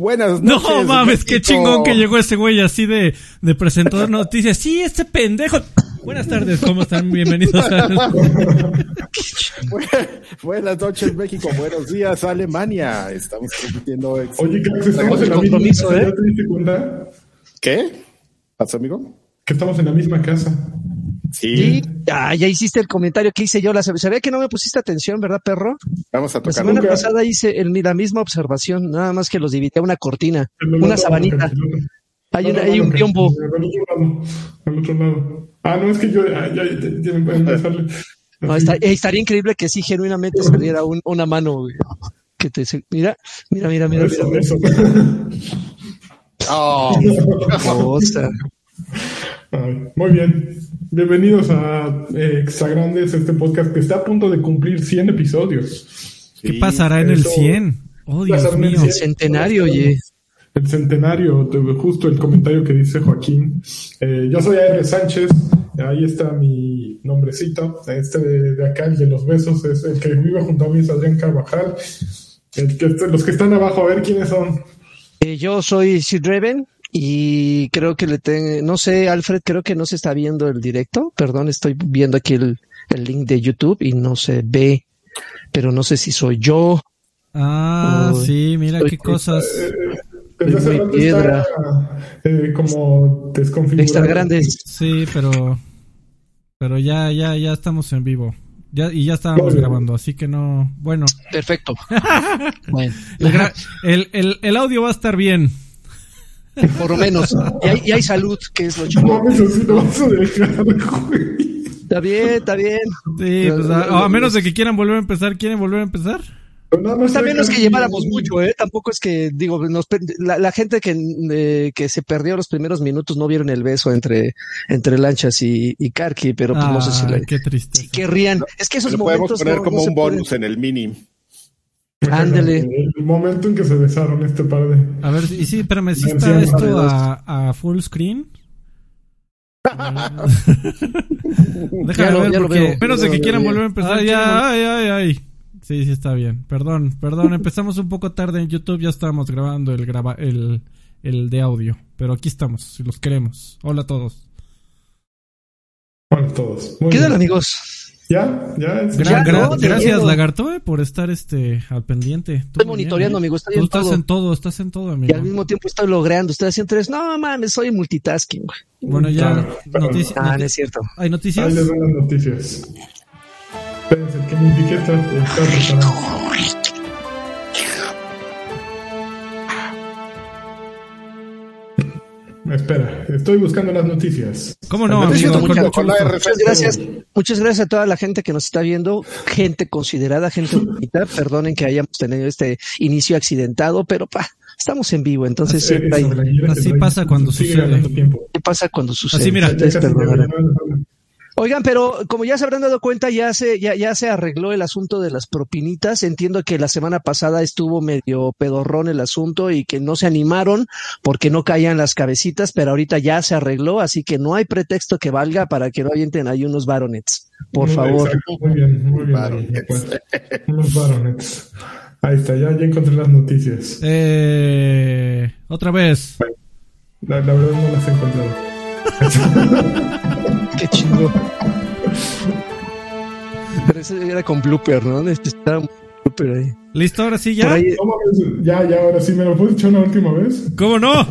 Buenas noches. No mames, qué chingón que llegó ese güey así de, de presentador de noticias. Sí, este pendejo. Buenas tardes, ¿cómo están? Bienvenidos a... Buenas noches, México. Buenos días, Alemania. Estamos compitiendo. Oye, que estamos en la misma casa. ¿eh? ¿Ya te diste cuenta? ¿Qué? ¿Pasa, amigo? Que estamos en la misma casa. Sí. Ah, ya hiciste el comentario que hice yo. La, se ve que no me pusiste atención, ¿verdad, perro? Vamos a La tocar. semana nunca. pasada hice el, la misma observación, nada más que los dividí a una cortina, el una sabanita. Hay, no, una- no, hay no, un biombo. Al otro lado. Al otro lado. Ah, no, es que yo. ah, ya, ya, ya me está- eh, estaría increíble que sí, genuinamente saliera un- una mano. güey. Que te, se- mira, mira, mira, mira. Eso, mira. eso. Oh, Cosa. Ay, muy bien. Bienvenidos a eh, Exagrandes, este podcast que está a punto de cumplir 100 episodios. ¿Qué pasará en el eso- 100? Oh, Dios el mío. 100. Centenario, oye. El centenario, justo el comentario que dice Joaquín. Eh, yo soy A.R. Sánchez, ahí está mi nombrecito. Este de, de acá, el de los besos, es el que vive junto a mí, es Adrián Carvajal. El que, los que están abajo, a ver quiénes son. Eh, yo soy Sid Reven y creo que le tengo, no sé, Alfred, creo que no se está viendo el directo. Perdón, estoy viendo aquí el, el link de YouTube y no se ve, pero no sé si soy yo. Ah, Uy. sí, mira qué cosas. Desde hace Muy rato piedra. está eh, como desconfigurado. Extra grandes. Sí, pero pero ya ya ya estamos en vivo. Ya y ya estábamos Muy bien. grabando, así que no, bueno, Perfecto. bueno, el, el, el audio va a estar bien. Por lo menos. Y hay, y hay salud, que es lo No chido. mames, así lo vas a dejar, güey. Está bien, está bien. Sí, pues, a, a menos de que quieran volver a empezar, ¿quieren volver a empezar? Más Pues también no es que lleváramos mucho, ¿eh? Tampoco es que, digo, nos la, la gente que, eh, que se perdió los primeros minutos no vieron el beso entre, entre Lanchas y, y Karki, pero pues no sé si, Ah, le, qué triste. si querrían. Es que esos lo podemos momentos poner no- como no un pueden- bonus en el mini. Ándele. El momento en que se besaron este par de. A ver, y sí, espérame, ¿sí Bien, está sí, esto a, a full screen? Déjame ver, ya porque menos de que quieran volver a empezar, Ah, ya, ay, ay, ay. Sí, sí está bien. Perdón, perdón, empezamos un poco tarde en YouTube, ya estábamos grabando el graba el, el de audio, pero aquí estamos, si los queremos. Hola a todos. Bueno, todos. Muy ¿Qué tal, amigos? ¿Ya? ¿Ya? Gra- Ya, gra- no, te gracias. Lagarto, eh, por estar este al pendiente. Tú Estoy bien, monitoreando, eh. amigo, estoy Tú en estás todo. en todo, estás en todo, Y amigo. al mismo tiempo estoy logrando. Estoy haciendo tres. No, mames, soy multitasking. güey. Bueno, ya, Claro, claro. notici- Ah, no es cierto. ¿hay Ahí noticias? les van las noticias. Espérense, que mi etiqueta está Espera, estoy buscando las noticias. ¿Cómo no, amigo? Con. Muchas gracias. Muchas gracias a toda la gente que nos está viendo, gente considerada, gente bonita. Perdonen que hayamos tenido este inicio accidentado, pero pa, estamos en vivo, entonces Eh, siempre hay. Así pasa cuando sucede. ¿Qué pasa cuando sucede? Así, mira. Ya Oigan, pero como ya se habrán dado cuenta, ya se, ya, ya se arregló el asunto de las propinitas. Entiendo que la semana pasada estuvo medio pedorrón el asunto y que no se animaron porque no caían las cabecitas, pero ahorita ya se arregló, así que no hay pretexto que valga para que no avienten ahí unos baronets. Por Muy- favor. exacto, muy bien, muy bien. Baronets. Pues, unos baronets. Ahí está, ya, ya encontré las noticias. Eh, otra vez. La, la verdad no las he encontrado. Qué chingo. Pero ese era con blooper, ¿no? Estaba un blooper ahí. ¿Listo? Ahora sí ya. ahí- No ya, ya, ahora sí, ¿me lo puedes echar una última vez? ¿Cómo no?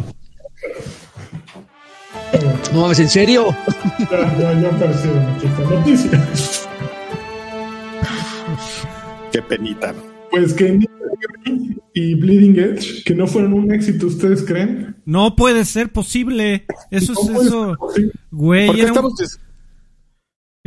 No mames, ¿en serio? Ya, ya, ya aparecieron aquí estas noticias. Qué penita. Pues que Ninja Theory y Bleeding Edge, que no fueron un éxito, ¿ustedes creen? No puede ser posible. Eso es No eso. Güey, ¿Por qué, un- estamos dis-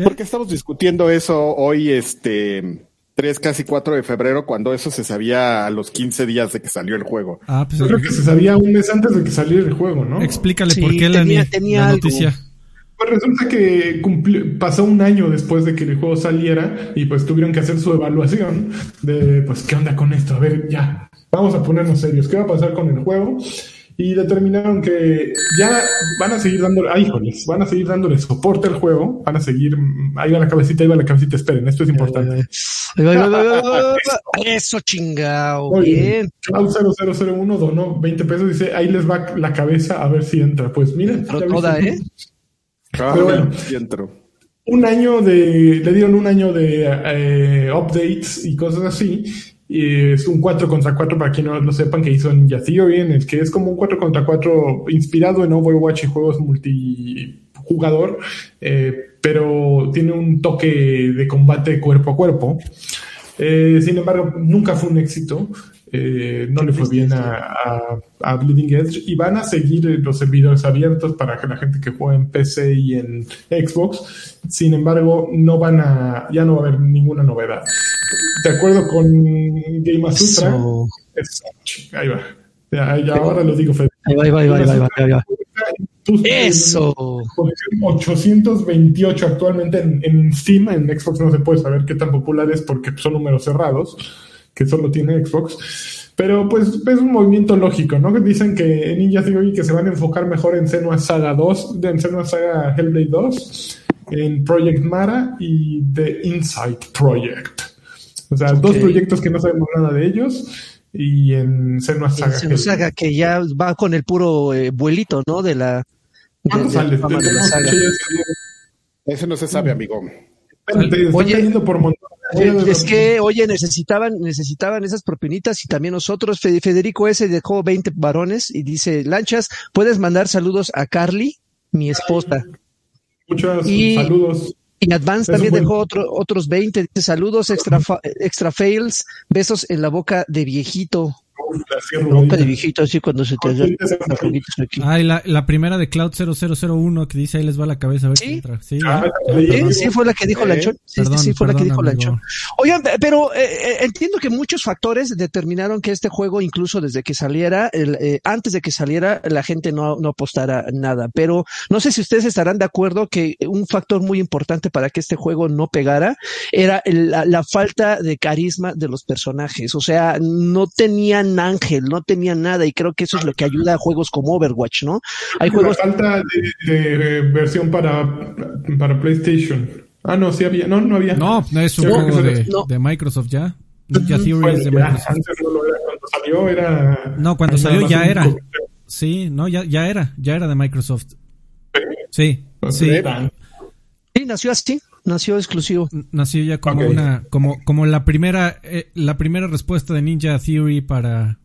por qué estamos discutiendo eso hoy, este 3, casi 4 de febrero, cuando eso se sabía a los 15 días de que salió el juego? Ah, pues Yo creo que se sabía un mes antes de que saliera el juego, ¿no? explícale Sí, por qué la, tenía- ni- tenía la algo. Pues resulta que cumplió- pasó un año después de que el juego saliera y pues tuvieron que hacer su evaluación de pues qué onda con esto, a ver ya, vamos a ponernos serios, ¿qué va a pasar con el juego? y determinaron que ya van a seguir dándole, ay, híjoles, van a seguir dándole soporte al juego, van a seguir, ahí va la cabecita, ahí va la cabecita, esperen, esto es importante. Eso chingao, bien. Cloud 0001 donó 20 pesos, dice, ahí les va la cabeza a ver si entra. Pues miren. Pero toda, ¿eh? Pero bueno. Un año de, le dieron un año de eh, updates y cosas así, y es un 4 contra 4 para quien no lo sepan que hizo Ninja Theory, en el que es como un 4 contra 4 inspirado en Overwatch y juegos multijugador, eh, pero tiene un toque de combate cuerpo a cuerpo. Eh, sin embargo, nunca fue un éxito. Eh, no le fue bien a, a, Bleeding Edge y van a seguir los servidores abiertos para que la gente que juega en PC y en Xbox. Sin embargo, no van a, ya no va a haber ninguna novedad. De acuerdo con Game Sutra, ahí va. Ya, ahora lo digo, Fede. Ahí va, ahí va, ahí va, ahí va, ahí va. Eso. 828 actualmente en, en, Steam, en Xbox no se puede saber qué tan popular es porque son números cerrados, que solo tiene Xbox. Pero pues es un movimiento lógico, ¿no? Que dicen que Ninja Theory que se van a enfocar mejor en Senua Saga 2, en Senua Saga Hellblade 2, en Project Mara y The Insight Project. O sea, dos proyectos que no sabemos nada de ellos y en Senua Saga. Senua Saga que ya va con el puro eh, vuelito, ¿no? De la. ¿Cuándo sale? De, de la saga. Ese no se sabe, amigo. Oye, por es que, oye, necesitaban, necesitaban esas propinitas y también nosotros. Federico S. dejó 20 varones y dice, Lanchas, puedes mandar saludos a Carly, mi esposa. Muchos saludos. Y Advance también dejó otro, otros 20. Dice saludos, extra, extra fails, besos en la boca de viejito. La boca de viejito, así cuando se te aquí. Ay, la, la primera de Cloud 0001 que dice ahí les va la cabeza a ver ¿Sí? entra. Sí, ah, sí, fue la que dijo Lanchón. Sí, sí, fue la que dijo Lanchón. Oigan, pero eh, eh, entiendo que muchos factores determinaron que este juego, incluso desde que saliera, el, eh, antes de que saliera, la gente no, no apostara nada. Pero no sé si ustedes estarán de acuerdo que un factor muy importante para que este juego no pegara era la, la falta de carisma de los personajes. O sea, no tenían ángel, no tenía nada y creo que eso es lo que ayuda a juegos como Overwatch, ¿no? Hay juegos... falta de, versión para, para PlayStation. Ah, no, sí había, no, no había. No, no es un juego de, Microsoft ya. Ya Theory es de Microsoft. Antes no lo era, cuando salió era... No, cuando salió ya era. Sí, no, ya, ya era, ya era de Microsoft. Sí, sí. Sí, nació así, nació exclusivo. Nació ya como una, como, como la primera, eh, la primera respuesta de Ninja Theory para,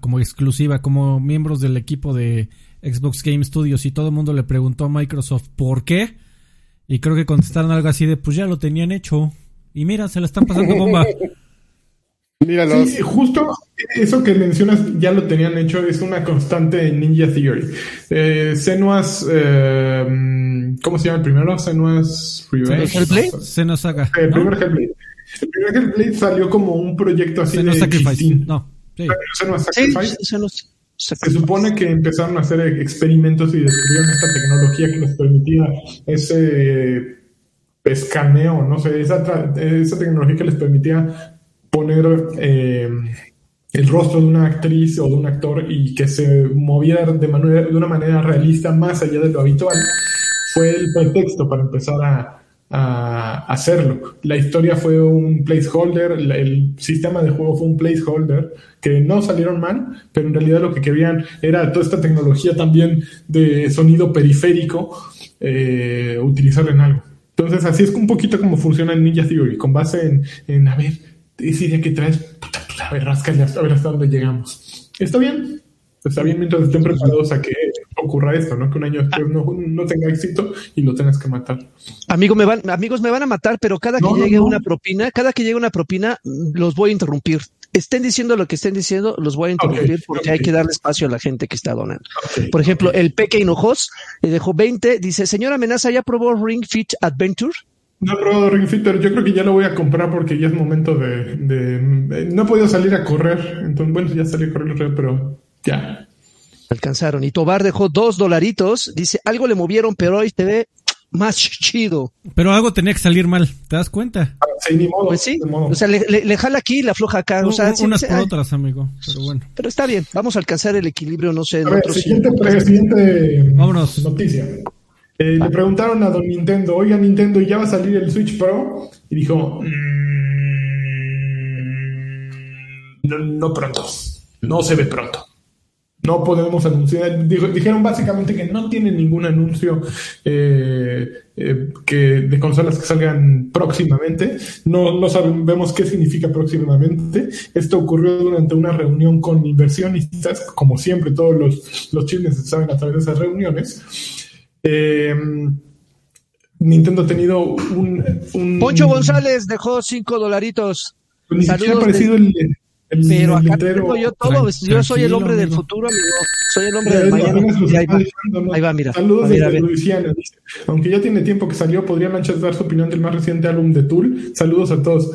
como exclusiva, como miembros del equipo de Xbox Game Studios y todo el mundo le preguntó a Microsoft por qué. Y creo que contestaron algo así de, pues ya lo tenían hecho. Y mira, se la están pasando bomba. Sí, justo eso que mencionas ya lo tenían hecho, es una constante en Ninja Theory. Eh, Senua's, eh, ¿cómo se llama el primero? Senua's Revenge. ¿Hellblade? Senua Saga. El primer Hellblade. El primer Hellblade salió como un proyecto así Senua de Sacrifice. No. Sí. Senua Sacrifice. Se supone que empezaron a hacer experimentos y descubrieron esta tecnología que les permitía ese escaneo, no sé, esa, esa tecnología que les permitía poner eh, el rostro de una actriz o de un actor y que se moviera de, manera, de una manera realista más allá de lo habitual, fue el pretexto para empezar a, hacerlo. La historia fue un placeholder, el sistema de juego fue un placeholder, que no salieron mal, pero en realidad lo que querían era toda esta tecnología también de sonido periférico, eh, utilizar en algo. Entonces así es un poquito como funciona en Ninja Theory, con base en, en a ver, esa idea que traes, puta, a ver, rascale, a ver hasta dónde llegamos. Está bien, está bien mientras estén preparados a que ocurra esto, ¿no? Que un año después no, tenga éxito y lo tengas que matar. Amigo, me van, amigos, me van a matar, pero cada que llegue una propina, cada que llegue una propina, los voy a interrumpir. Estén diciendo lo que estén diciendo, los voy a interrumpir porque hay que darle espacio a la gente que está donando. Por ejemplo, el Peque Hinojos le dejó 20, dice, señora amenaza, ¿ya probó Ring Fit Adventure? No he probado Ring Fit, pero yo creo que ya lo voy a comprar porque ya es momento de, No he podido salir a correr, entonces, bueno, ya salí a correr, pero ya. Alcanzaron. Y Tobar dejó dos dolaritos. Dice, algo le movieron, pero hoy se ve más chido. Pero algo tenía que salir mal, ¿te das cuenta? Sí, ni modo. Pues sí, ni modo. o sea, le, le- le jala aquí y le afloja acá. O sea, Un- sí, unas por ay, otras, amigo. Pero bueno. pero está bien, vamos a alcanzar el equilibrio, no sé, en ver, otros siguiente, siguiente Vámonos. noticia. Eh, le preguntaron a don Nintendo, oiga Nintendo, ¿ya va a salir el Switch Pro? Y dijo, "Mm, no, pronto, no se ve pronto. No podemos anunciar. Dijeron básicamente que no tienen ningún anuncio eh, eh, que, de consolas que salgan próximamente. No, no sabemos qué significa próximamente. Esto ocurrió durante una reunión con inversionistas. Como siempre, todos los, los chismes se saben a través de esas reuniones. Eh, Nintendo ha tenido un. un- Poncho González dejó cinco dolaritos. Ni siquiera ha aparecido el, el, Pero el acá tengo yo todo. Yo soy el hombre del futuro, amigo. Soy el hombre del mañana. ahí va. dejando, ¿no? Ahí va, mira. Saludos desde. Luisiana. dice. Aunque ya tiene tiempo que salió, ¿podrían anchas dar su opinión del más reciente álbum de Tool? Saludos a todos.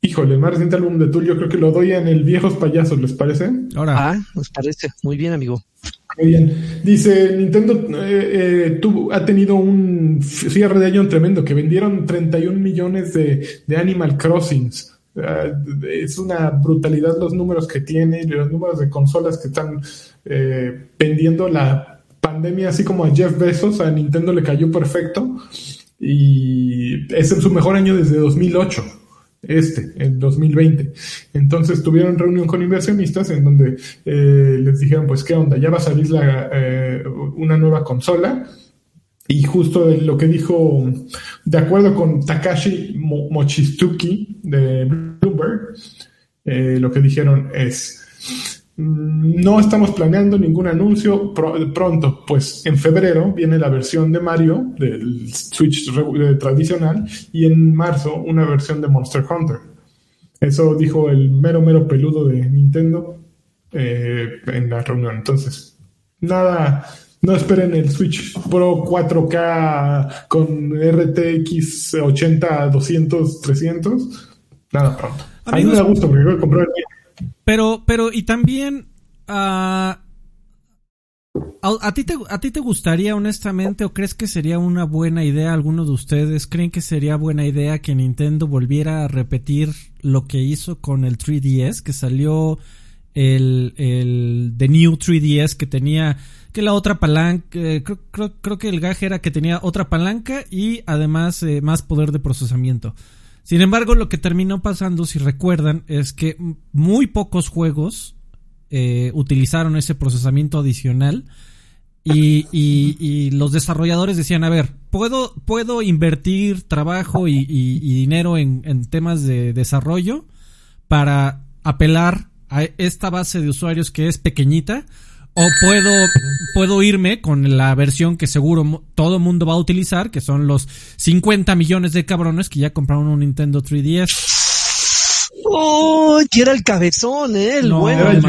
Híjole, el más reciente álbum de Tool yo creo que lo doy en el Viejos Payasos, ¿les parece? Ahora, Ah, nos parece. Muy bien, amigo. Muy bien. Dice, Nintendo eh, eh, tuvo, ha tenido un cierre de año tremendo, que vendieron 31 millones de, de Animal Crossings. Ah, es una brutalidad los números que tiene los números de consolas que están eh, vendiendo la pandemia, así como a Jeff Bezos, a Nintendo le cayó perfecto y es en su mejor año desde 2008 este, en 2020. Entonces tuvieron reunión con inversionistas en donde eh, les dijeron, pues, ¿qué onda? Ya va a salir eh, una nueva consola. Y justo lo que dijo, de acuerdo con Takashi Mo- Mochizuki de Bloomberg, eh, lo que dijeron es, no estamos planeando ningún anuncio pro- pronto, pues en febrero viene la versión de Mario del Switch eh, tradicional y en marzo una versión de Monster Hunter. Eso dijo el mero mero peludo de Nintendo eh, en la reunión. Entonces, nada, no esperen el Switch Pro 4K con RTX 80, 200, 300. Nada pronto. A mí me da gusto porque creo que comprar el. Pero, pero, y también, ah, ¿a, a ti te, ¿a ti te gustaría honestamente o crees que sería una buena idea, alguno de ustedes creen que sería buena idea que Nintendo volviera a repetir lo que hizo con el 3DS, que salió el, el The New 3DS que tenía que la otra palanca, eh, creo, creo, creo que el gaje era que tenía otra palanca y además eh, más poder de procesamiento. Sin embargo, lo que terminó pasando, si recuerdan, es que muy pocos juegos eh, utilizaron ese procesamiento adicional y, los desarrolladores decían, a ver, puedo, puedo invertir trabajo y dinero en, en temas de desarrollo para apelar a esta base de usuarios que es pequeñita o puedo, puedo irme con la versión que seguro todo mundo va a utilizar, que son los 50 millones de cabrones que ya compraron un Nintendo 3DS. ¡Oh! Era el cabezón, ¿eh? El No, bueno. El.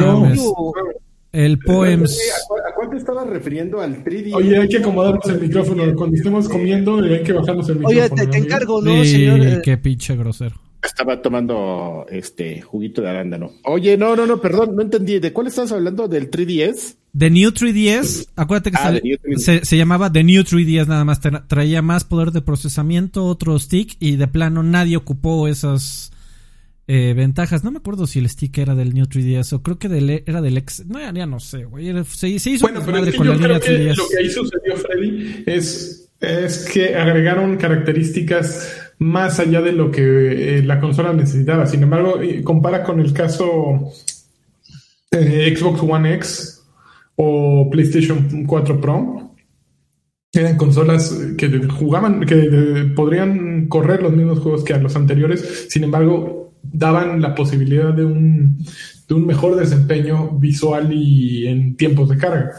El Poems. ¿A cuál- ¿A cuál te estabas refiriendo? ¿Al 3D? Oye, hay que acomodarnos el micrófono. Cuando estemos comiendo, hay que bajarnos el micrófono. Oye, te, encargo, ¿no, Sí, señor? Qué pinche grosero. Estaba tomando este juguito de arándano. Oye, no, no, no, perdón, no entendí. ¿De cuál estás hablando? ¿Del 3DS? The New 3DS, acuérdate que Ah, sale- The New 3DS. se, se llamaba The New 3DS nada más, tra- traía más poder de procesamiento, otro stick y de plano nadie ocupó esas eh, ventajas. No me acuerdo si el stick era del New 3DS o creo que del, era del ex... No, ya no sé, güey. Se, se hizo Bueno, un pero es desmadre que con yo la creo línea que 3DS. lo que ahí sucedió, Freddy, es, es que agregaron características más allá de lo que eh, la consola necesitaba. Sin embargo, eh, compara con el caso eh, Xbox One X o PlayStation 4 Pro. Eran consolas que jugaban, que eh, podrían correr los mismos juegos que los anteriores, sin embargo, daban la posibilidad de un, de un mejor desempeño visual y en tiempos de carga.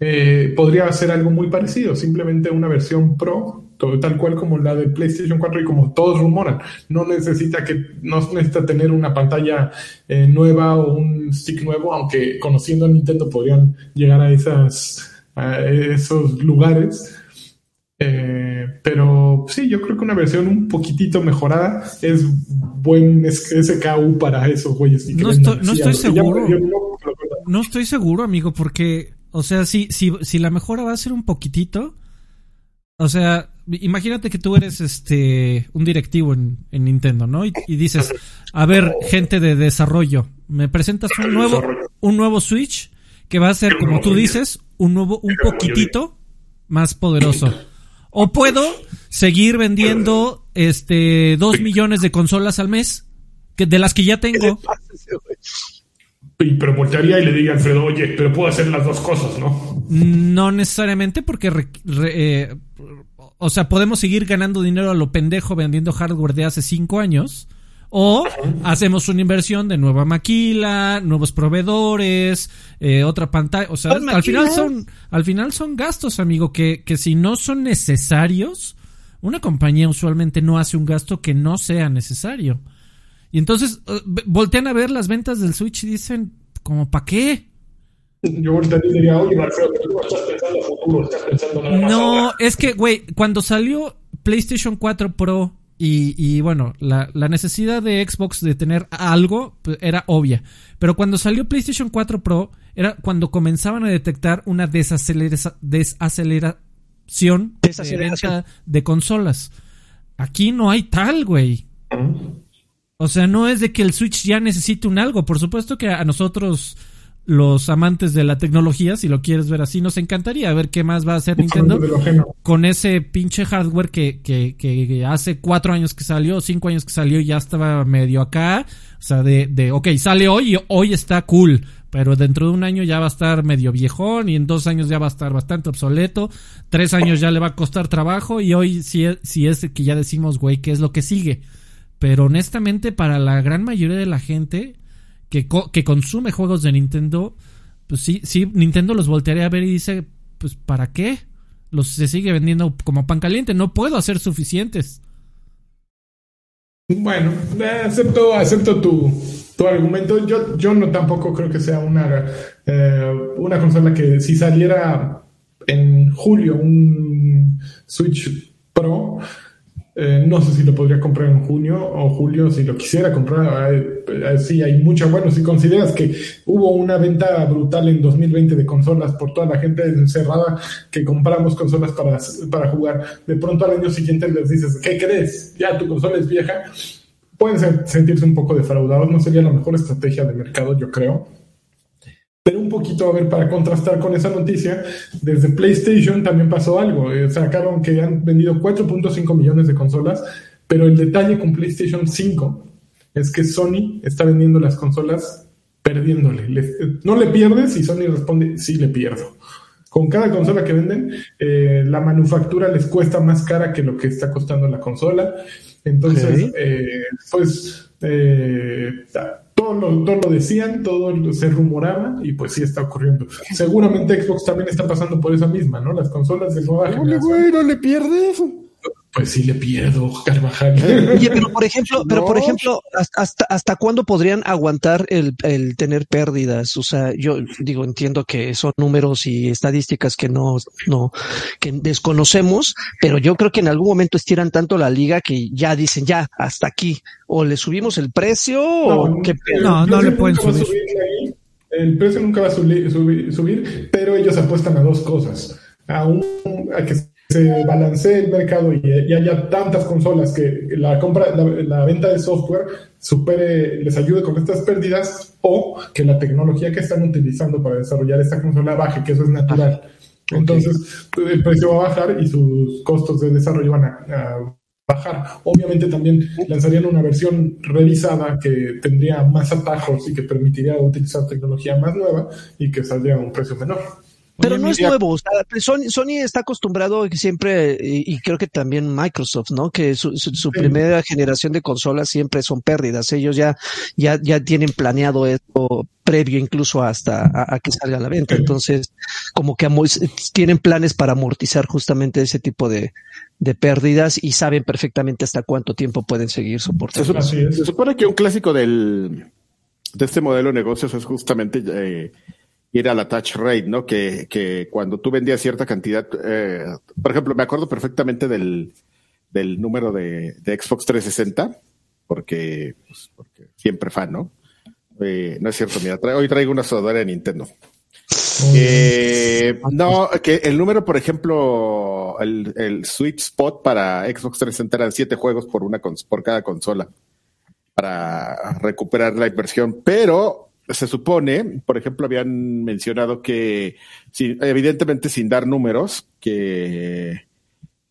Eh, podría ser algo muy parecido, simplemente una versión Pro, tal cual como la de PlayStation 4 y como todos rumoran. No necesita que, no necesita tener una pantalla eh, nueva o un stick nuevo, aunque conociendo a Nintendo podrían llegar a esas a esos lugares. Eh, pero sí, yo creo que una versión un poquitito mejorada es buen SKU para esos güeyes. No estoy- no seguro. No estoy seguro, amigo, porque, o sea, si, si, si la mejora va a ser un poquitito, o sea, imagínate que tú eres este un directivo en, Nintendo, ¿no? Y, dices, a ver, gente de desarrollo, me presentas un nuevo, un nuevo Switch que va a ser, como tú dices, un nuevo, un poquitito más poderoso. O puedo seguir vendiendo este dos millones de consolas al mes, que de las que ya tengo. Y pero voltearía y le diría a Alfredo, oye, pero puedo hacer las dos cosas, ¿no? No necesariamente porque, eh, o sea, podemos seguir ganando dinero a lo pendejo vendiendo hardware de hace cinco años. O hacemos una inversión de nueva maquila, nuevos proveedores, eh, otra pantalla. O sea, al final son, al final son gastos, amigo, que, que si no son necesarios, una compañía usualmente no hace un gasto que no sea necesario. Y entonces eh, voltean a ver las ventas del Switch y dicen, ¿como para qué? Yo ahorita diría, oye, Marcelo, tú estás pensando futuro, estás pensando nada más No, es que, güey, cuando salió PlayStation 4 Pro y, y bueno, la, la, necesidad de Xbox de tener algo pues, era obvia. Pero cuando salió PlayStation 4 Pro, era cuando comenzaban a detectar una desaceleración de venta de consolas. Aquí no hay tal, güey. O sea, no es de que el Switch ya necesite un algo. Por supuesto que a nosotros, los amantes de la tecnología, si lo quieres ver así, nos encantaría ver qué más va a hacer Nintendo con ese pinche hardware que, que, que hace cuatro años que salió, cinco años que salió, ya estaba medio acá. O sea, de, de, ok, sale hoy y hoy está cool pero dentro de un año ya va a estar medio viejón y en dos años ya va a estar bastante obsoleto, tres años ya le va a costar trabajo y hoy si si es que ya decimos, güey, ¿qué es lo que sigue? Pero honestamente, para la gran mayoría de la gente que, consume juegos de Nintendo, pues sí, sí, Nintendo los voltearía a ver y dice, pues ¿para qué? Los se sigue vendiendo como pan caliente, no puedo hacer suficientes. Bueno, eh, acepto, acepto tu, tu argumento. Yo, yo no tampoco creo que sea una, eh, una consola que si saliera en julio un Switch Pro, eh, no sé si lo podría comprar en junio o julio si lo quisiera comprar. Eh, sí, hay mucho. Bueno, si consideras que hubo una venta brutal en 2020 de consolas por toda la gente encerrada que compramos consolas para, para jugar, de pronto al año siguiente les dices, ¿qué crees? Ya tu consola es vieja. Pueden sentirse un poco defraudados. No sería la mejor estrategia de mercado, yo creo. Pero un poquito, a ver, para contrastar con esa noticia, desde PlayStation también pasó algo. Eh, sacaron que han vendido 4.5 millones de consolas, pero el detalle con PlayStation 5 es que Sony está vendiendo las consolas perdiéndole. no le pierdes y Sony responde, sí le pierdo. Con cada consola que venden, eh, la manufactura les cuesta más cara que lo que está costando la consola. Entonces, eh, pues todo lo, decían, todo se rumoraba y pues sí está ocurriendo. Seguramente Xbox también está pasando por esa misma, ¿no? Las consolas de nueva generación. no le pierdes. Pues sí le pierdo, Carvajal. Oye, pero por ejemplo, pero por ejemplo, hasta, hasta cuándo podrían aguantar el, el tener pérdidas? O sea, yo digo, entiendo que son números y estadísticas que no, no, que desconocemos, pero yo creo que en algún momento estiran tanto la liga que ya dicen ya, hasta aquí. O le subimos el precio o qué No, no le pueden subir. el precio nunca va a subir, subir, pero ellos apuestan a dos cosas. A un, a que se balancee el mercado y, haya tantas consolas que la compra, la, venta de software supere, les ayude con estas pérdidas o que la tecnología que están utilizando para desarrollar esta consola baje, que eso es natural. Entonces, el precio va a bajar y sus costos de desarrollo van a, bajar. Obviamente también lanzarían una versión revisada que tendría más atajos y que permitiría utilizar tecnología más nueva y que saldría a un precio menor. Pero no es nuevo, o sea, Sony, está acostumbrado siempre, y, creo que también Microsoft, ¿no? Que su, primera generación de consolas siempre son pérdidas. Ellos ya, ya, ya tienen planeado esto previo incluso hasta a, que salga a la venta. Entonces, como que tienen planes para amortizar justamente ese tipo de, pérdidas y saben perfectamente hasta cuánto tiempo pueden seguir soportando. Se, se supone que un clásico del, de este modelo de negocios es justamente eh, ir a la touch rate, ¿no? Que, que cuando tú vendías cierta cantidad, eh, por ejemplo, me acuerdo perfectamente del, del número de, de Xbox 360, porque, pues, porque siempre fan, ¿no? Eh, no es cierto, mira, hoy traigo una sudadera de Nintendo. Eh, no, que el número, por ejemplo, el, el sweet spot para Xbox 360 eran siete juegos por una por cada consola para recuperar la inversión, pero se supone, por ejemplo, habían mencionado que, evidentemente sin dar números, que,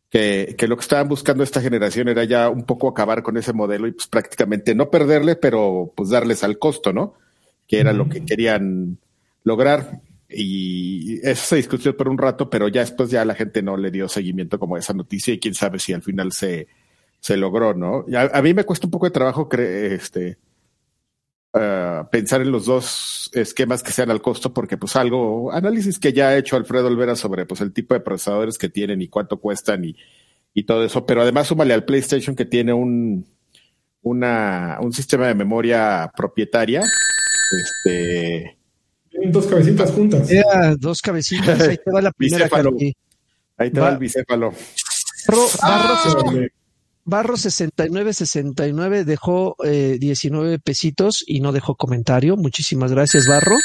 que, que, lo que estaban buscando esta generación era ya un poco acabar con ese modelo y pues prácticamente no perderle, pero pues darles al costo, ¿no? Que era lo que querían lograr. Y eso se discutió por un rato, pero ya después ya la gente no le dio seguimiento como a esa noticia y quién sabe si al final se, se logró, ¿no? A, a mí me cuesta un poco de trabajo este, uh, pensar en los dos esquemas que sean al costo, porque pues algo, análisis que ya ha hecho Alfredo Olvera sobre pues el tipo de procesadores que tienen y cuánto cuestan y, y todo eso, pero además súmale al PlayStation que tiene un, una, un sistema de memoria propietaria, este dos cabecitas juntas. dos cabecitas, ahí te va la primera. Ahí te va, el bicéfalo. Barro, 6969 dejó eh, 19 pesitos y no dejó comentario. Muchísimas gracias, Barro.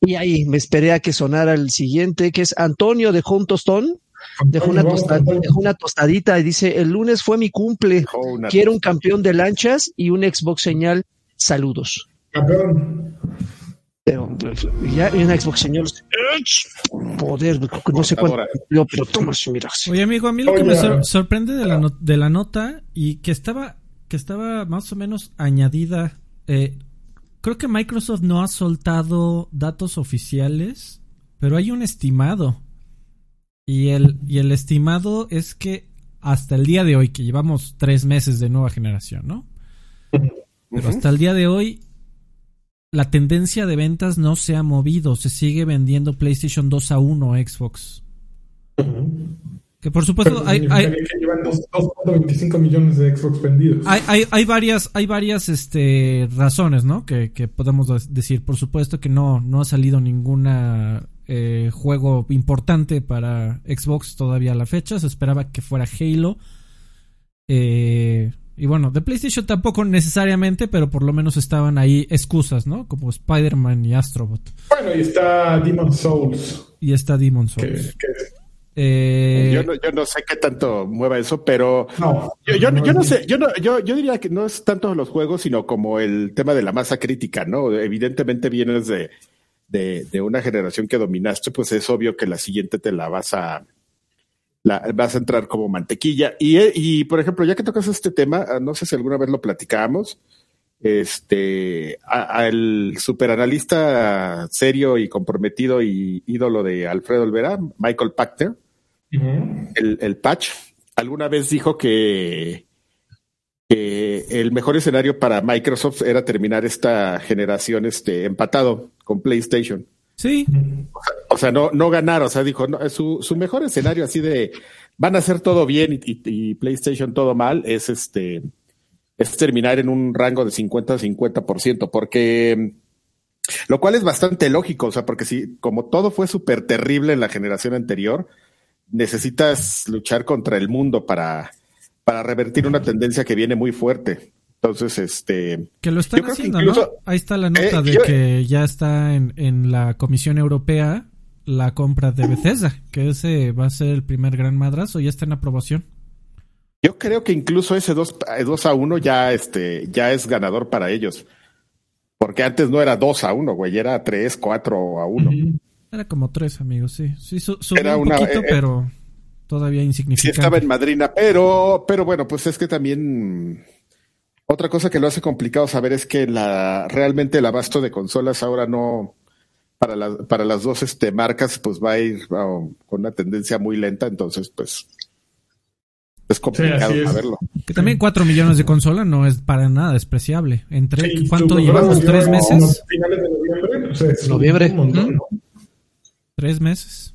Y ahí me esperé a que sonara el siguiente, que es Antonio dejó un tostón. Dejó una, dejó una, tostadita y dice, el lunes fue mi cumple. Quiero un campeón de lanchas y un Xbox señal. Saludos. Campeón. Ya en Xbox, señor, poder, no sé cuánto pero toma, mira. Oye, amigo, a mí lo que me sorprende de la, de la nota y que estaba, que estaba más o menos añadida, eh, creo que Microsoft no ha soltado datos oficiales, pero hay un estimado. Y el, y el estimado es que hasta el día de hoy, que llevamos tres meses de nueva generación, ¿no? Pero hasta el día de hoy, la tendencia de ventas no se ha movido, se sigue vendiendo PlayStation 2 a 1 Xbox. Que por supuesto hay, hay, millones de Xbox vendidos. Hay, hay, varias, hay varias este, razones, ¿no? Que, podemos decir. Por supuesto que no, no ha salido ningún eh, juego importante para Xbox todavía a la fecha. Se esperaba que fuera Halo. Eh, y bueno, de PlayStation tampoco necesariamente, pero por lo menos estaban ahí excusas, ¿no? Como Spider-Man y Astrobot. Bueno, y está Demon Souls. Y está Demon Souls. Eh, yo, no, yo, no, sé qué tanto mueva eso, pero no, yo, yo, no, sé, yo, no, yo, yo diría que no es tanto los juegos, sino como el tema de la masa crítica, ¿no? Evidentemente vienes de, de, de una generación que dominaste, pues es obvio que la siguiente te la vas a, la, vas a entrar como mantequilla. Y, y, por ejemplo, ya que tocas este tema, ah, no sé si alguna vez lo platicábamos, este, al superanalista serio y comprometido y ídolo de Alfredo Olvera, Michael Pachter, el, el Patch, alguna vez dijo que, que el mejor escenario para Microsoft era terminar esta generación este, empatado con PlayStation. Sí. O sea, no, no ganar, o sea, dijo, no, su, su mejor escenario así de van a hacer todo bien y, PlayStation todo mal es este es terminar en un rango de 50 a 50%, porque lo cual es bastante lógico, o sea, porque si como todo fue súper terrible en la generación anterior, necesitas luchar contra el mundo para, para revertir una tendencia que viene muy fuerte. Entonces, este. Que lo están haciendo, ¿no? Ahí está la nota eh, de que ya está en, en la Comisión Europea la compra de Bethesda, que ese va a ser el primer gran madrazo, ya está en aprobación. Yo creo que incluso ese 2, a 1 ya, este, ya es ganador para ellos. Porque antes no era 2 a 1, güey, era 3, 4 a 1. Era como 3, amigos, sí. Sí, subió un poquito, eh, pero todavía insignificante. Sí estaba en Madrina, pero, pero bueno, pues es que también otra cosa que lo hace complicado saber es que la realmente el abasto de consolas ahora no para, para las dos este, marcas pues va a ir con una tendencia muy lenta, entonces pues es complicado saberlo. Que también 4 millones de consolas no es para nada despreciable. Entre ¿Cuánto llevamos? ¿Tres meses? Finales de noviembre. noviembre. Tres meses.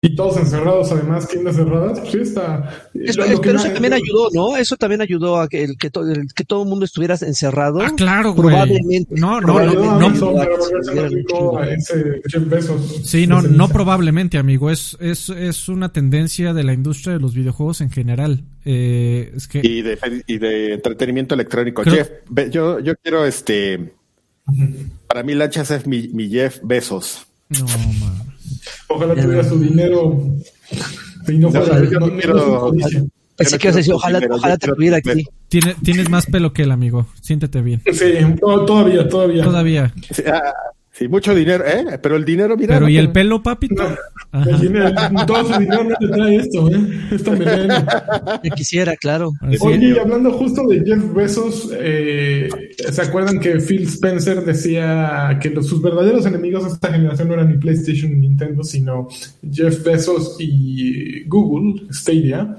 Y todos encerrados, además, tiendas cerradas, pues sí está. pero eso también ayudó, ¿no? Eso también ayudó a que, el, que, todo, el, que todo el mundo estuviera encerrado. Ah, claro, güey. Probablemente. No, no, no. no, sí, no, no probablemente, amigo. Es, es, es una tendencia de la industria de los videojuegos en general. Eh, es que... y, de, y de entretenimiento electrónico. Jeff, yo, yo quiero este. Para mí, Lanchas es mi, mi Jeff Besos. No, mames. Ojalá tuviera su dinero y no fuera. no quiero- que vas a decir, ojalá, ojalá te tuviera aquí. Tiene- tienes más pelo que él, amigo. Siéntete bien. Sí, to- todavía, todavía. Todavía. Sí, ah, sí, mucho dinero, ¿eh? Pero el dinero, mira. Pero no ¿y te- el pelo, papito? Ajá. El dinero, todo su dinero no le trae esto, ¿eh? Esta melena. Me quisiera, claro. Así Oye, y hablando justo de Jeff Bezos, eh, ¿se acuerdan que Phil Spencer decía que los, sus verdaderos enemigos de esta generación no eran ni PlayStation ni Nintendo, sino Jeff Bezos y Google, Stadia?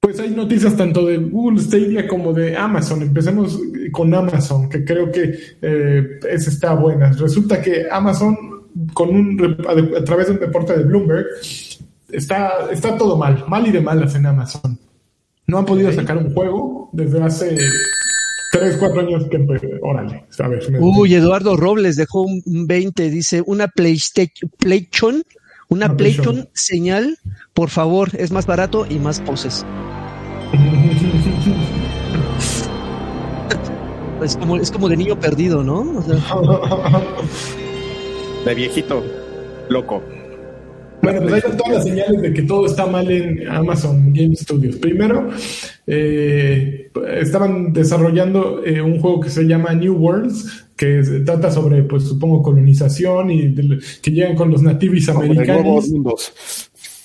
Pues hay noticias tanto de Google Stadia como de Amazon. Empecemos con Amazon, que creo que eh, esa está buena. Resulta que Amazon, con un, a, través de un reporte de Bloomberg, está, está todo mal, mal y de malas en Amazon. No han podido sacar un juego desde hace 3, 4 años que Órale, a ver. me- Uy, Eduardo Robles dejó un un 20, dice, una PlayStation, una PlayStation. señal, por favor, es más barato y más poses. Es como, es como de niño perdido, ¿no? O sea, De viejito, loco. Bueno, pues hay todas las señales de que todo está mal en Amazon Game Studios. Primero, eh, estaban desarrollando eh, un juego que se llama New Worlds, que es- trata sobre, pues supongo, colonización y que llegan con los nativis nuevos americanos. mundos.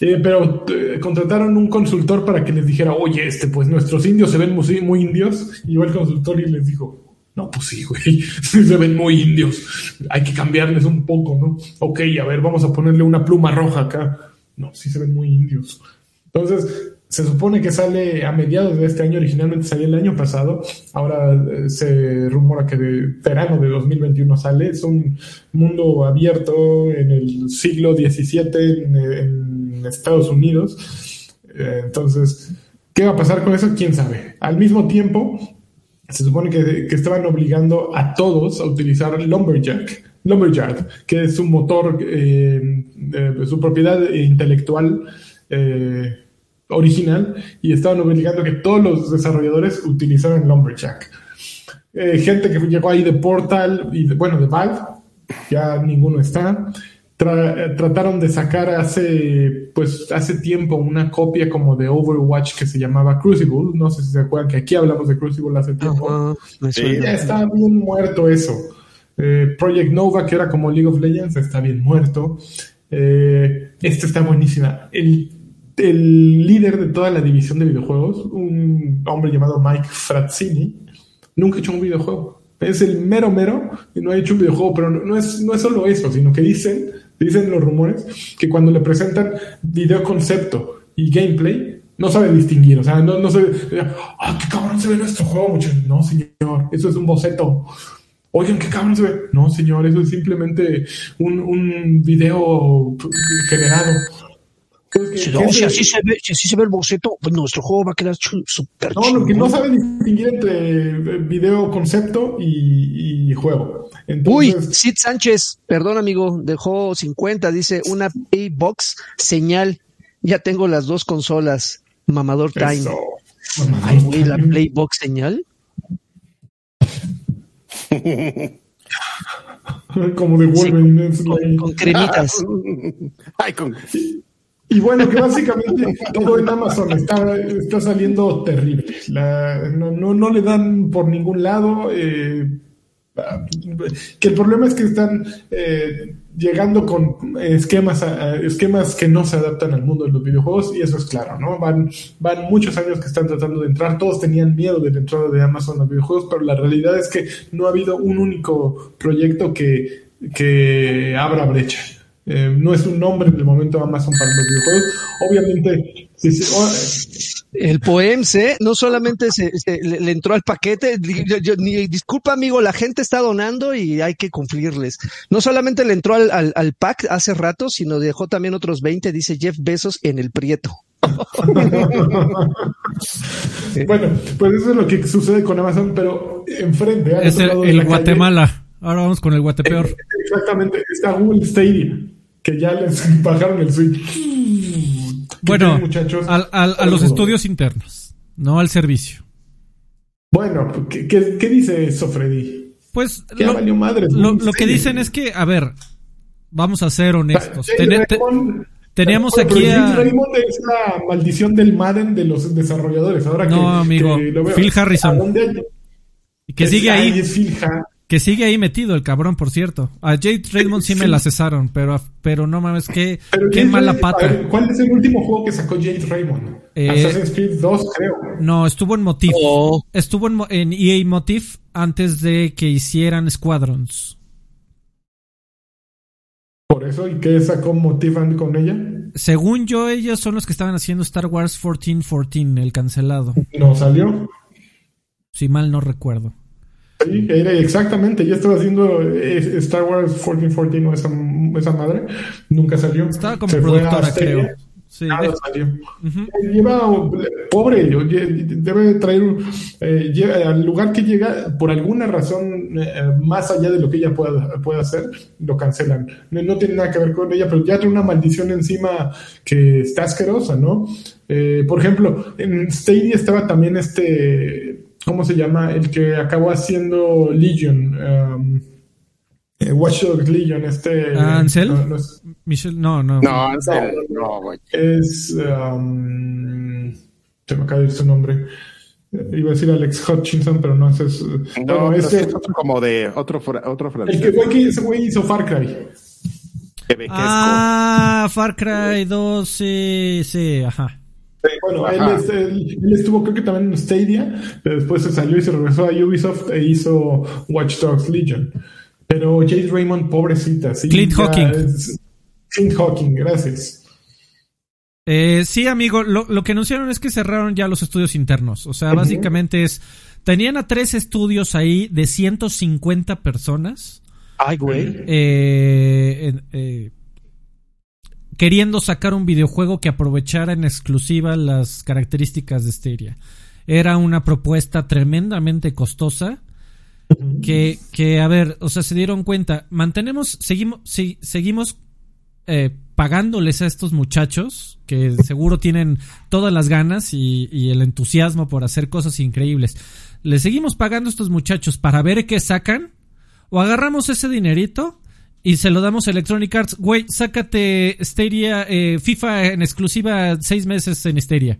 Eh, pero eh, contrataron un consultor para que les dijera, oye, este, pues nuestros indios se ven muy, muy indios. Y llegó el consultor y les dijo, no, pues sí, güey, se ven muy indios. Hay que cambiarles un poco, ¿no? Ok, a ver, vamos a ponerle una pluma roja acá. No, sí se ven muy indios. Entonces, se supone que sale a mediados de este año, originalmente salía el año pasado, ahora eh, se rumora que de verano de 2021 sale, es un mundo abierto en el siglo XVII en, Estados Unidos, Eh, entonces, ¿qué va a pasar con eso? ¿Quién sabe? Al mismo tiempo, se supone que, estaban obligando a todos a utilizar Lumberjack, Lumberjack, que es su motor, eh, eh, su propiedad intelectual eh, original, y estaban obligando a que todos los desarrolladores utilizaran Lumberjack. Gente que llegó ahí de Portal y de- bueno, de Valve, ya ninguno está. Tra- trataron de sacar hace pues hace tiempo una copia como de Overwatch que se llamaba Crucible, no sé si se acuerdan que aquí hablamos de Crucible hace tiempo. me Sí, suena. Ya está bien muerto eso. Eh, Project Nova, que era como League of Legends, está bien muerto. Eh, esta está buenísima. El, el líder de toda la división de videojuegos, un hombre llamado Mike Frazzini, nunca ha hecho un videojuego. Es el mero mero y no ha hecho un videojuego, pero no, no es, no es solo eso, sino que dicen, dicen los rumores, que cuando le presentan video concepto y gameplay, no sabe distinguir, o sea, no, no sabe, ah, qué cabrón se ve nuestro juego, muchachos. No, señor, eso es un boceto. Oigan, qué cabrón se ve. No, señor, eso es simplemente un, un video generado. Entonces, Si, no, así se ve, si así se ve el boceto, pues nuestro juego va a quedar súper No, lo que no sabe distinguir entre eh, video concepto y, y juego. Uy, Sid Sánchez, perdón amigo, dejó 50, dice una Paybox señal. Ya tengo las dos consolas, mamador time. eso. Ay, güey, la Playbox señal. Como de Wolverine. Con, la- con cremitas. Ay, con... Y bueno, que básicamente todo en Amazon está, está saliendo terrible. La- no, no, no le dan por ningún lado. eh, que el problema es que están eh, llegando con esquemas, esquemas que no se adaptan al mundo de los videojuegos y eso es claro, ¿no? Van, van muchos años que están tratando de entrar, todos tenían miedo de la entrada de Amazon a los videojuegos, pero la realidad es que no ha habido un único proyecto que, que abra brecha. Eh, no es un nombre en el momento Amazon para los videojuegos. Obviamente, si se- o- El Poems, ¿eh? No solamente se, se- le, le entró al paquete, di- yo- yo- ni, disculpa amigo, la gente está donando y hay que cumplirles. No solamente le entró al, al, al pack hace rato, sino dejó también otros 20, dice Jeff Bezos en el Prieto. bueno, pues eso es lo que sucede con Amazon, pero enfrente. al Es el, el calle, Guatemala. Ahora vamos con el Guatepeor. eh, Exactamente, está Google Stadia, que ya les bajaron el switch. ¿Qué Bueno, muchachos? al- al- a los estudios internos, no al servicio. Bueno, ¿qué, qué, qué dice eso, Freddy? Pues Ya lo, valió madre. lo- lo que dicen es que, a ver, vamos a ser honestos. Ten- te- teníamos aquí a... Raymond es la maldición del Madden de los desarrolladores. Ahora No, que, amigo, que lo veo. Phil Harrison. ¿A dónde- Que sigue es- ahí. ay, es Phil Ha- Que sigue ahí metido el cabrón, por cierto. A Jade Raymond sí me Sí. la cesaron, pero, pero no mames, qué, qué mala pata. ver, ¿Cuál es el último juego que sacó Jade Raymond? Eh, Assassin's Creed 2, creo. No, estuvo en Motif. Estuvo en, EA Motif antes de que hicieran Squadrons. Por eso, ¿y qué sacó Motifan con ella? Según yo, ellos son los que estaban haciendo Star Wars 1414, el cancelado. No salió. Si mal no recuerdo. Sí, era exactamente. Ya estaba haciendo eh, Star Wars 1414 o esa, esa madre. Nunca salió. Estaba como Se productora, creo. Sí, Nada salió. Ujú. Lleva, pobre, oye, debe traer, eh, llega al lugar que llega, por alguna razón, eh, más allá de lo que ella pueda, pueda hacer, lo cancelan. No, no tiene nada que ver con ella, pero ya trae una maldición encima que está asquerosa, ¿no? Eh, por ejemplo, en Stadia estaba también este, ¿cómo se llama? El que acabó haciendo Legion, um, eh, Watch Dogs Legion, este... Ah, ¿Ansel? no, no es- Michelle, no, no. No, Ansel, no, güey. es. um, se me acaba de ir su nombre. Eh, Iba a decir Alex Hutchinson, pero no ese es. No, bueno, pero ese- es otro como de otro, otro el que fue que ese güey hizo Far Cry. Ah, Far Cry 2, sí, sí, ajá. Bueno, él, Ajá. es- él- él estuvo creo que también en Stadia, pero después se salió y se regresó a Ubisoft e hizo Watch Dogs Legion. Pero Jade Raymond, pobrecita, sí. Clint ya Hawking. es- Clint Hawking, gracias. Eh, sí, amigo, lo, lo que anunciaron es que cerraron ya los estudios internos. O sea, básicamente es. Tenían a tres estudios ahí de 150 personas. Ay, güey. eh, eh, queriendo sacar un videojuego que aprovechara en exclusiva las características de Stadia. Era una propuesta tremendamente costosa. Que, que, a ver, o sea, se dieron cuenta, mantenemos, seguimos, sí, seguimos eh, pagándoles a estos muchachos que seguro tienen todas las ganas y, y el entusiasmo por hacer cosas increíbles. Les seguimos pagando a estos muchachos para ver qué sacan o agarramos ese dinerito y se lo damos a Electronic Arts. Güey, sácate Stadia, eh, FIFA en exclusiva seis meses en Stadia.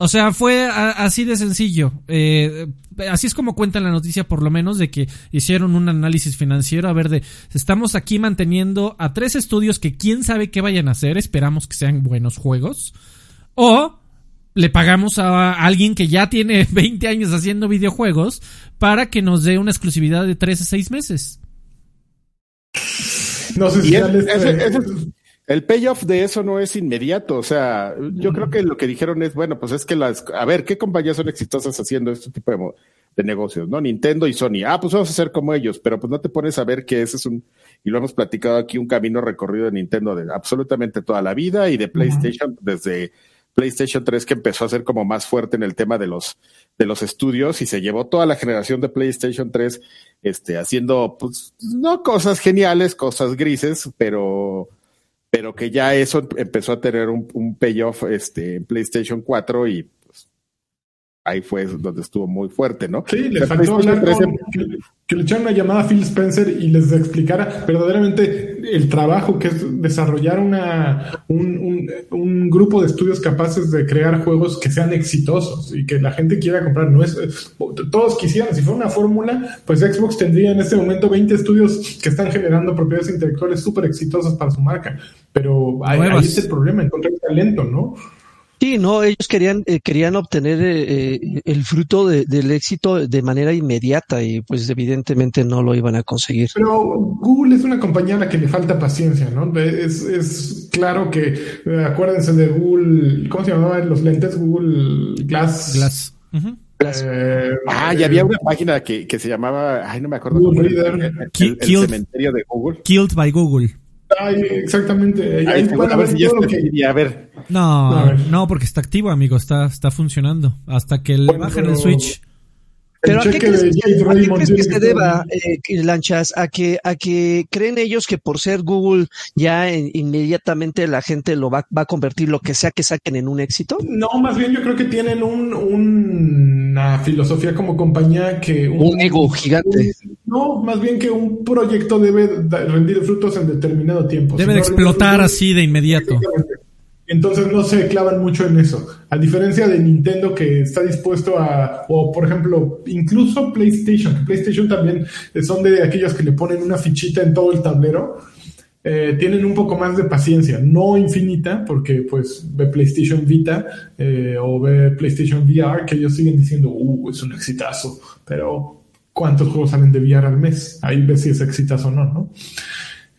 O sea, fue así de sencillo. Eh, así es como cuentan la noticia, por lo menos, de que hicieron un análisis financiero. A ver, de estamos aquí manteniendo a tres estudios que quién sabe qué vayan a hacer. Esperamos que sean buenos juegos. O le pagamos a alguien que ya tiene 20 años haciendo videojuegos para que nos dé una exclusividad de 3 a 6 meses. No sé si es- ese- ese es- el payoff de eso no es inmediato. O sea, yo creo que lo que dijeron es, bueno, pues es que las, a ver, ¿qué compañías son exitosas haciendo este tipo de negocios? ¿No? Nintendo y Sony. Ah, pues vamos a hacer como ellos, pero pues no te pones a ver que ese es un, y lo hemos platicado aquí, un camino recorrido de Nintendo de absolutamente toda la vida y de PlayStation desde PlayStation 3 que empezó a ser como más fuerte en el tema de los, de los estudios y se llevó toda la generación de PlayStation 3 este, haciendo, pues, no cosas geniales, cosas grises, pero, pero que ya eso empezó a tener un, un payoff este, en PlayStation 4 y ahí fue donde estuvo muy fuerte, ¿no? Sí, les faltó hablar 3 con, que, que le echaran una llamada a Phil Spencer y les explicara verdaderamente el trabajo que es desarrollar una, un, un- un grupo de estudios capaces de crear juegos que sean exitosos y que la gente quiera comprar. No es, todos quisieran, si fuera una fórmula, pues Xbox tendría en este momento 20 estudios que están generando propiedades intelectuales súper exitosas para su marca. Pero ahí, está el problema, encontrar talento, ¿no? Sí, no, ellos querían, eh, querían obtener eh, eh, el fruto de- del éxito de manera inmediata y pues evidentemente no lo iban a conseguir. Pero Google es una compañía a la que le falta paciencia, ¿no? Es, es claro que, eh, acuérdense de Google, ¿cómo se llamaban los lentes? Google Glass. Glass. Eh, Ah, y había una página que, que se llamaba, ay, no me acuerdo. Google cómo era, Reader. el, el- el Killed. cementerio de Google. Killed by Google. Ay, exactamente. Ahí a ver si ya está que- a ver. No, A ver. no, porque está activo, amigo. Está, está funcionando. Hasta que le Bueno, bajen pero- el Switch. Pero ¿a qué crees, que- Jade a qué Raymond crees que se deba, eh, Lanchas? ¿A que, ¿A que creen ellos que por ser Google ya en- inmediatamente la gente lo va, va a convertir lo que sea que saquen en un éxito? No, más bien yo creo que tienen un, un la filosofía como compañía que un, ego gigante. no, más bien que un proyecto debe rendir frutos en determinado tiempo. Debe de explotar así de inmediato. Entonces no se clavan mucho en eso. A diferencia de Nintendo que está dispuesto a, o por ejemplo, incluso PlayStation, PlayStation también son de aquellos que le ponen una fichita en todo el tablero eh, tienen un poco más de paciencia, no infinita, porque pues ve PlayStation Vita eh, o ve PlayStation VR, que ellos siguen diciendo, uh, es un exitazo, pero ¿cuántos juegos salen de VR al mes? Ahí ves si es exitazo o no, ¿no?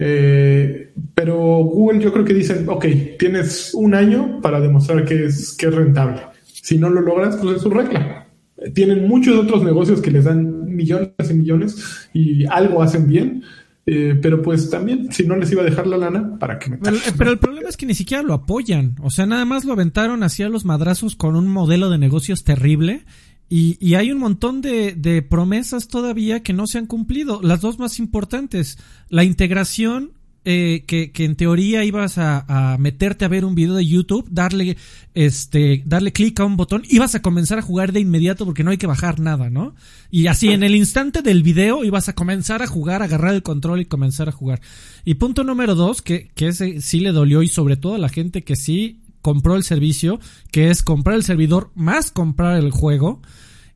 Eh, pero Google yo creo que dicen, ok, tienes un año para demostrar que es, que es rentable. Si no lo logras, pues es su regla. Tienen muchos otros negocios que les dan millones y millones y algo hacen bien eh, pero pues también, si no les iba a dejar la lana, ¿para que me pero, pero, el problema es que ni siquiera lo apoyan. O sea, nada más lo aventaron hacia los madrazos con un modelo de negocios terrible. Y, y hay un montón de, de promesas todavía que no se han cumplido. Las dos más importantes, la integración eh, que, que, en teoría ibas a, a, meterte a ver un video de YouTube, darle este, darle clic a un botón, ibas a comenzar a jugar de inmediato porque no hay que bajar nada, ¿no? Y así en el instante del video ibas a comenzar a jugar, agarrar el control y comenzar a jugar. Y punto número dos, que, que ese sí le dolió y sobre todo a la gente que sí compró el servicio, que es comprar el servidor más comprar el juego.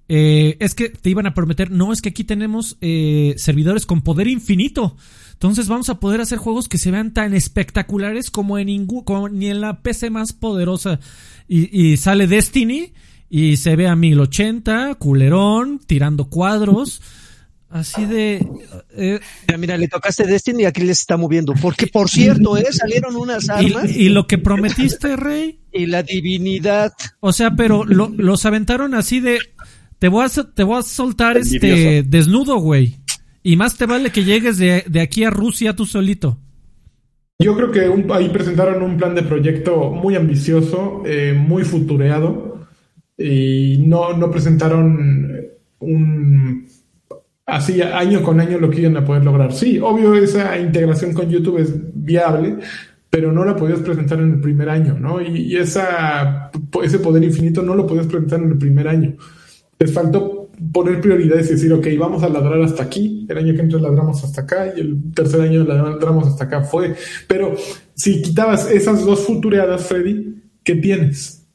Eh, es que te iban a prometer, no, es que aquí tenemos eh, servidores con poder infinito. Entonces vamos a poder hacer juegos que se vean tan espectaculares como en ningún, ni en la PC más poderosa. Y, sale Destiny y se ve a 1080, culerón, tirando cuadros. Así de. Eh, mira, le tocaste Destiny y aquí les está moviendo. Porque, por cierto, ¿eh? salieron unas armas. Y, lo que prometiste, Rey. Y la divinidad. O sea, pero los aventaron así de. Te voy a, te voy a soltar este desnudo, güey. Y más te vale que llegues de, aquí a Rusia tú solito. Yo creo que ahí presentaron un plan de proyecto muy ambicioso, eh, muy futureado, y no, no presentaron un así año con año lo que iban a poder lograr. Sí, obvio esa integración con YouTube es viable, pero no la podías presentar en el primer año, ¿no? Y, esa, ese poder infinito no lo podías presentar en el primer año. Les faltó poner prioridades y decir, ok, vamos a ladrar hasta aquí, el año que entra ladramos hasta acá y el tercer año ladramos hasta acá fue. Pero si quitabas esas dos futureadas, Freddy, ¿qué tienes?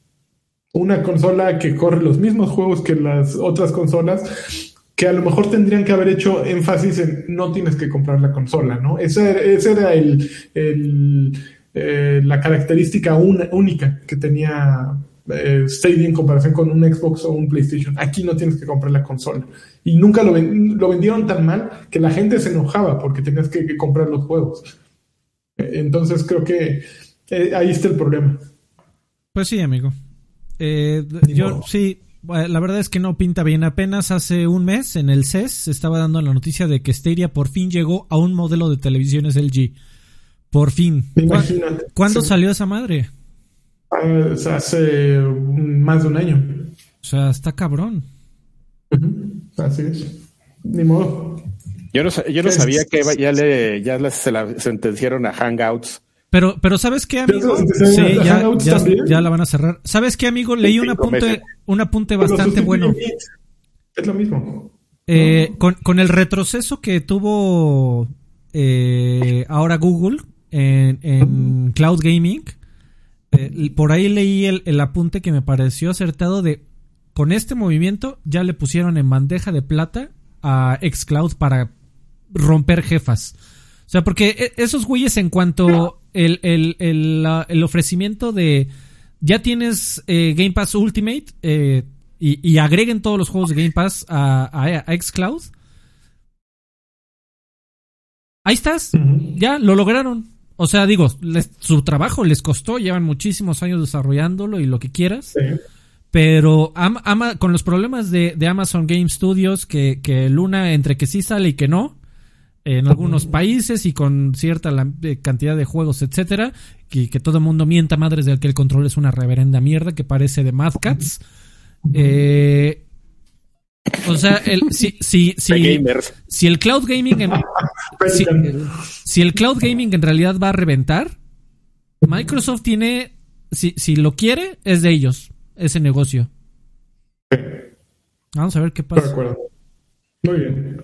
Una consola que corre los mismos juegos que las otras consolas, que a lo mejor tendrían que haber hecho énfasis en no tienes que comprar la consola, ¿no? Esa era, el, eh, la característica única que tenía eh, Stadia en comparación con un Xbox o un PlayStation. Aquí no tienes que comprar la consola. Y nunca lo, lo vendieron tan mal que la gente se enojaba porque tenías que, comprar los juegos. Eh, entonces creo que eh, ahí está el problema. Pues sí, amigo. Eh, yo sí, la verdad es que no pinta bien. Apenas hace un mes en el CES se estaba dando la noticia de que Stadia por fin llegó a un modelo de televisiones LG. Por fin. ¿Cuándo salió esa madre? Hace más de un año. O sea, está cabrón. Así es. Ni modo. Yo no, yo no sabía que ya le ya se la sentenciaron a Hangouts. Pero, pero ¿sabes qué, amigo? Sí, ya, ya, la van a cerrar. ¿Sabes qué, amigo? Leí un apunte, un apunte bastante bueno. Es lo mismo. Eh, con, con, el retroceso que tuvo eh, ahora Google en, en Cloud Gaming, eh, por ahí leí el, apunte que me pareció acertado de con este movimiento ya le pusieron en bandeja de plata a Xcloud para romper jefas. O sea, porque e, esos güeyes en cuanto el, el, ofrecimiento de ya tienes eh, Game Pass Ultimate eh, y, agreguen todos los juegos de Game Pass a, a, Xcloud. Ahí estás, ya lo lograron. O sea, digo, su trabajo les costó, llevan muchísimos años desarrollándolo y lo que quieras. Pero ama, con los problemas de, Amazon Game Studios, que, que Luna entre que sí sale y que no, en algunos países y con cierta eh, cantidad de juegos, etcétera, y que todo el mundo mienta madres de que el control es una reverenda mierda que parece de Mad Cats. Eh, o sea, el, si, si, si, si el cloud gaming en, si, el cloud gaming en realidad va a reventar, Microsoft tiene, si, si lo quiere, es de ellos, ese negocio. Vamos a ver qué De pasa. acuerdo. Muy bien.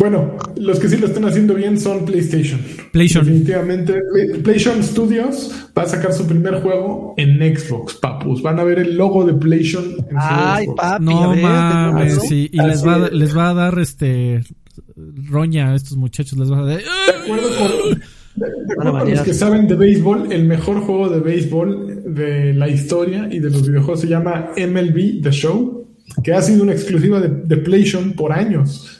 Bueno, los que sí lo están haciendo bien son PlayStation. PlayStation. Definitivamente. Play- PlayStation Studios va a sacar su primer juego en Xbox, papus. Van a ver el logo de PlayStation en su Ay, Xbox. papi, No ver, mames, ¿no? sí, y Así les va, a- es. les va a dar este roña a estos muchachos, les va a dar De acuerdo con, de los que saben de béisbol, el mejor juego de béisbol de la historia y de los videojuegos se llama MLB The Show, que ha sido una exclusiva de, de PlayStation por años.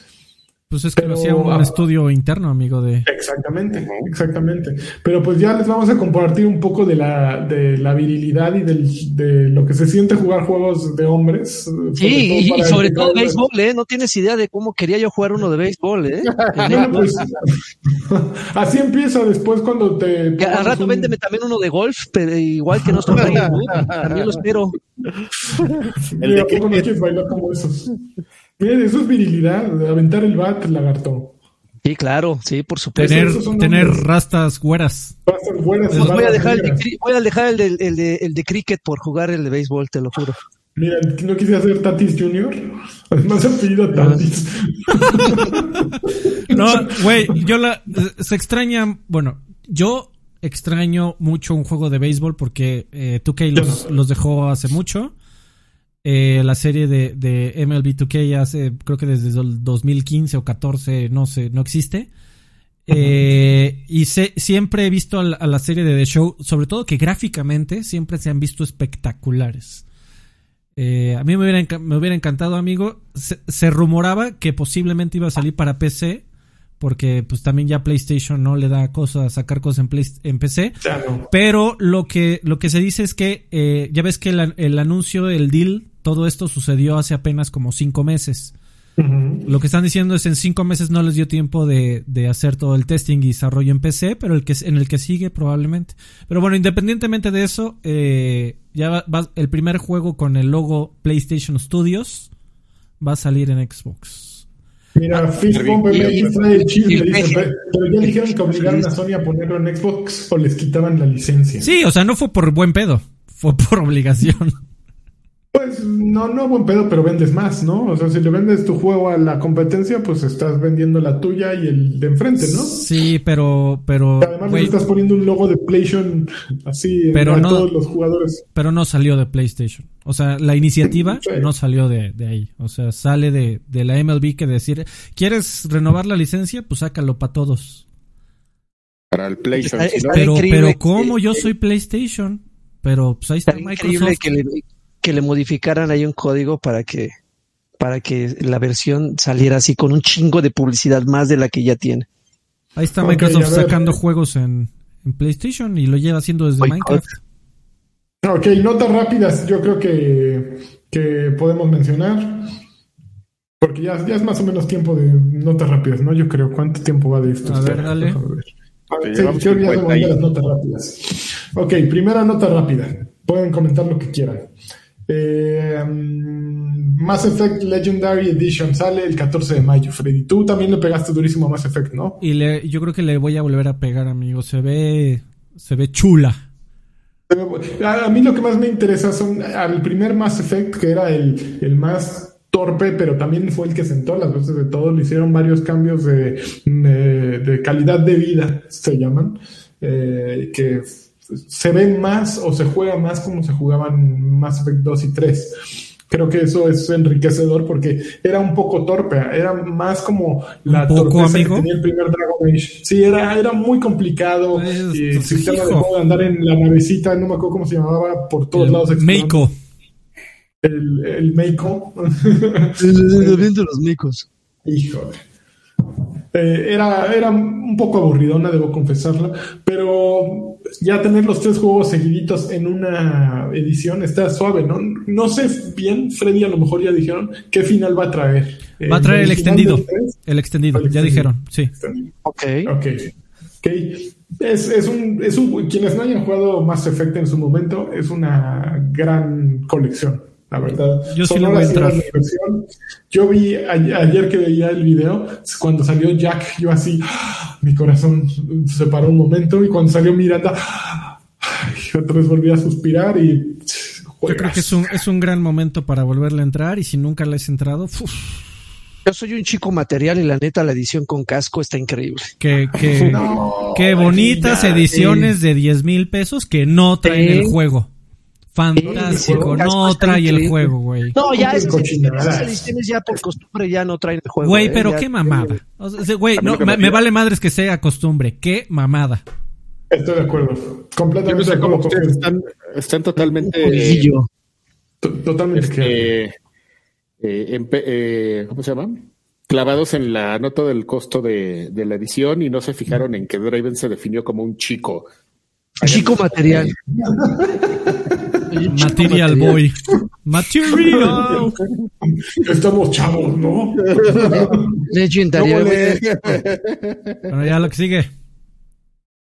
Pues es que lo hacía un ah, estudio interno, amigo de... Exactamente, exactamente. Pero pues ya les vamos a compartir un poco de la, de la virilidad y del, de lo que se siente jugar juegos de hombres. Sí, y, sobre todo béisbol, ¿eh? No tienes idea de cómo quería yo jugar uno de béisbol, ¿eh? Bueno, pues, así empieza después cuando te... Que al rato un- véndeme también uno de golf, pero igual que nuestro Tiger Woods, también lo espero. El de ¿a poco no quieres bailar como esos? Miren, eso es virilidad, aventar el bat, lagarto. Sí, claro, sí, por supuesto. Tener, tener rastas güeras. Ser buenas Pues voy a dejar el de, voy a dejar el de, el, de, el de cricket por jugar el de béisbol, te lo juro. Mira, no quise hacer Tatis Junior. Además, apellido Tatis. No, güey, yo la... Se extraña... Bueno, yo extraño mucho un juego de béisbol porque eh, 2K los, los dejó hace mucho. Eh, la serie de, de MLB 2K hace, creo que desde el 2015 o 14, no sé, no existe. Eh, y sé- siempre he visto a la, a la serie de The Show, sobre todo que gráficamente siempre se han visto espectaculares. Eh, a mí me hubiera, me hubiera encantado, amigo. Se, se rumoraba que posiblemente iba a salir para PC, porque pues también ya PlayStation no le da cosas sacar cosas en, Play- en PC. No. Pero lo que, lo que se dice es que eh, ya ves que el, el anuncio, el deal, todo esto sucedió hace apenas como cinco meses. Lo que están diciendo es en cinco meses no les dio tiempo de, de hacer todo el testing y desarrollo en PC, pero el que en el que sigue probablemente. Pero bueno, independientemente de eso, eh, ya va, va- el primer juego con el logo PlayStation Studios va a salir en Xbox. Mira, Fist Bump y- MX trae el chisme, y- dice, pero, pero ya dijeron que obligaron a Sony a ponerlo en Xbox o les quitaban la licencia. Sí, o sea, no fue por buen pedo, fue por obligación. Pues no, no buen pedo, pero vendes más, ¿no? O sea, si le vendes tu juego a la competencia, pues estás vendiendo la tuya y el de enfrente, ¿no? Sí, pero, pero, Además, le estás poniendo un logo de PlayStation así Pero no- todos los jugadores. pero no salió de PlayStation. O sea, la iniciativa Sí. no salió de, de ahí. O sea, sale de, de la MLB que decir, ¿quieres renovar la licencia? Pues sácalo para todos. Para el PlayStation. Está- está Pero, pero ¿cómo? Yo soy PlayStation. Pero pues ahí está Está increíble Microsoft. que le, que le modificaran ahí un código para que para que la versión saliera así con un chingo de publicidad más de la que ya tiene. Ahí está Microsoft sacando juegos en, en PlayStation y lo lleva haciendo desde. Minecraft. Ok, notas rápidas, yo creo que, que podemos mencionar. Porque ya, ya es más o menos tiempo de notas rápidas, ¿no? Yo creo. ¿Cuánto tiempo va de esto? A ver, Espera, dale. A ver, sí, que ya 50 somos de y- las notas rápidas. Ok, primera nota rápida. Pueden comentar lo que quieran. Eh, mm, Mass Effect Legendary Edition sale el 14 de mayo, Freddy. Tú también le pegaste durísimo a Mass Effect, ¿no? Y le, yo creo que le voy a volver a pegar, amigo. Se ve, se ve chula. A, a mí lo que más me interesa son al primer Mass Effect, que era el, el más torpe, pero también fue el que sentó las veces de todo. Le hicieron varios cambios de, de, de calidad de vida, se llaman, eh, que se ve más o se juega más como se jugaban Mass Effect 2 y 3. Creo que eso es enriquecedor porque era un poco torpe, era más como la ¿Un poco, torpeza amigo? que tenía el primer Dragon Age. Sí, era, era muy complicado. Pues, y el sistema de andar en la navecita, no me acuerdo cómo se llamaba, por todos El lados. Meiko. El, el Meiko. de los micos. Híjole. Eh, era, era un poco aburridona, debo confesarla, pero ya tener los tres juegos seguiditos en una edición está suave, ¿no? No sé bien, Freddy a lo mejor ya dijeron qué final va a traer. Va a traer el extendido. tres? El extendido, El ya extendido. dijeron, sí. Ok. Ok. Ok. Es, es un, es un. Quienes no hayan jugado Mass Effect en su momento, es una gran colección, la verdad. Yo sí le voy a y entrar. Yo vi a- ayer que veía el video, cuando salió Jack, yo así, mi corazón se paró un momento, y cuando salió Miranda, ¡ay! otra vez volví a suspirar y Yo creo que es un, es un gran momento para volverle a entrar y si nunca le has entrado, uf, Yo soy un chico material y la neta la edición con casco está increíble. que, que, No, qué bonitas ediciones de 10 mil pesos que no traen el juego. Fantástico, Sí, no trae el juego, güey. No, ya esas ediciones ya por costumbre ya no traen el juego. Güey, ¿eh? pero Ya- qué mamada. O sea, güey, no, me, vale madres que sea costumbre. Qué mamada. Estoy de acuerdo. Yo no Completamente sé de cómo acuerdo. ustedes están, están totalmente Totalmente. este, eh, empe- eh, ¿cómo se llama? Clavados en la nota del costo de, de la edición y no se fijaron en que Draven se definió como un chico. Chico material. Material Boy. Material. Estamos chavos, ¿no? Legendaria, ¿Cómo güey. le- Bueno, ya lo que sigue.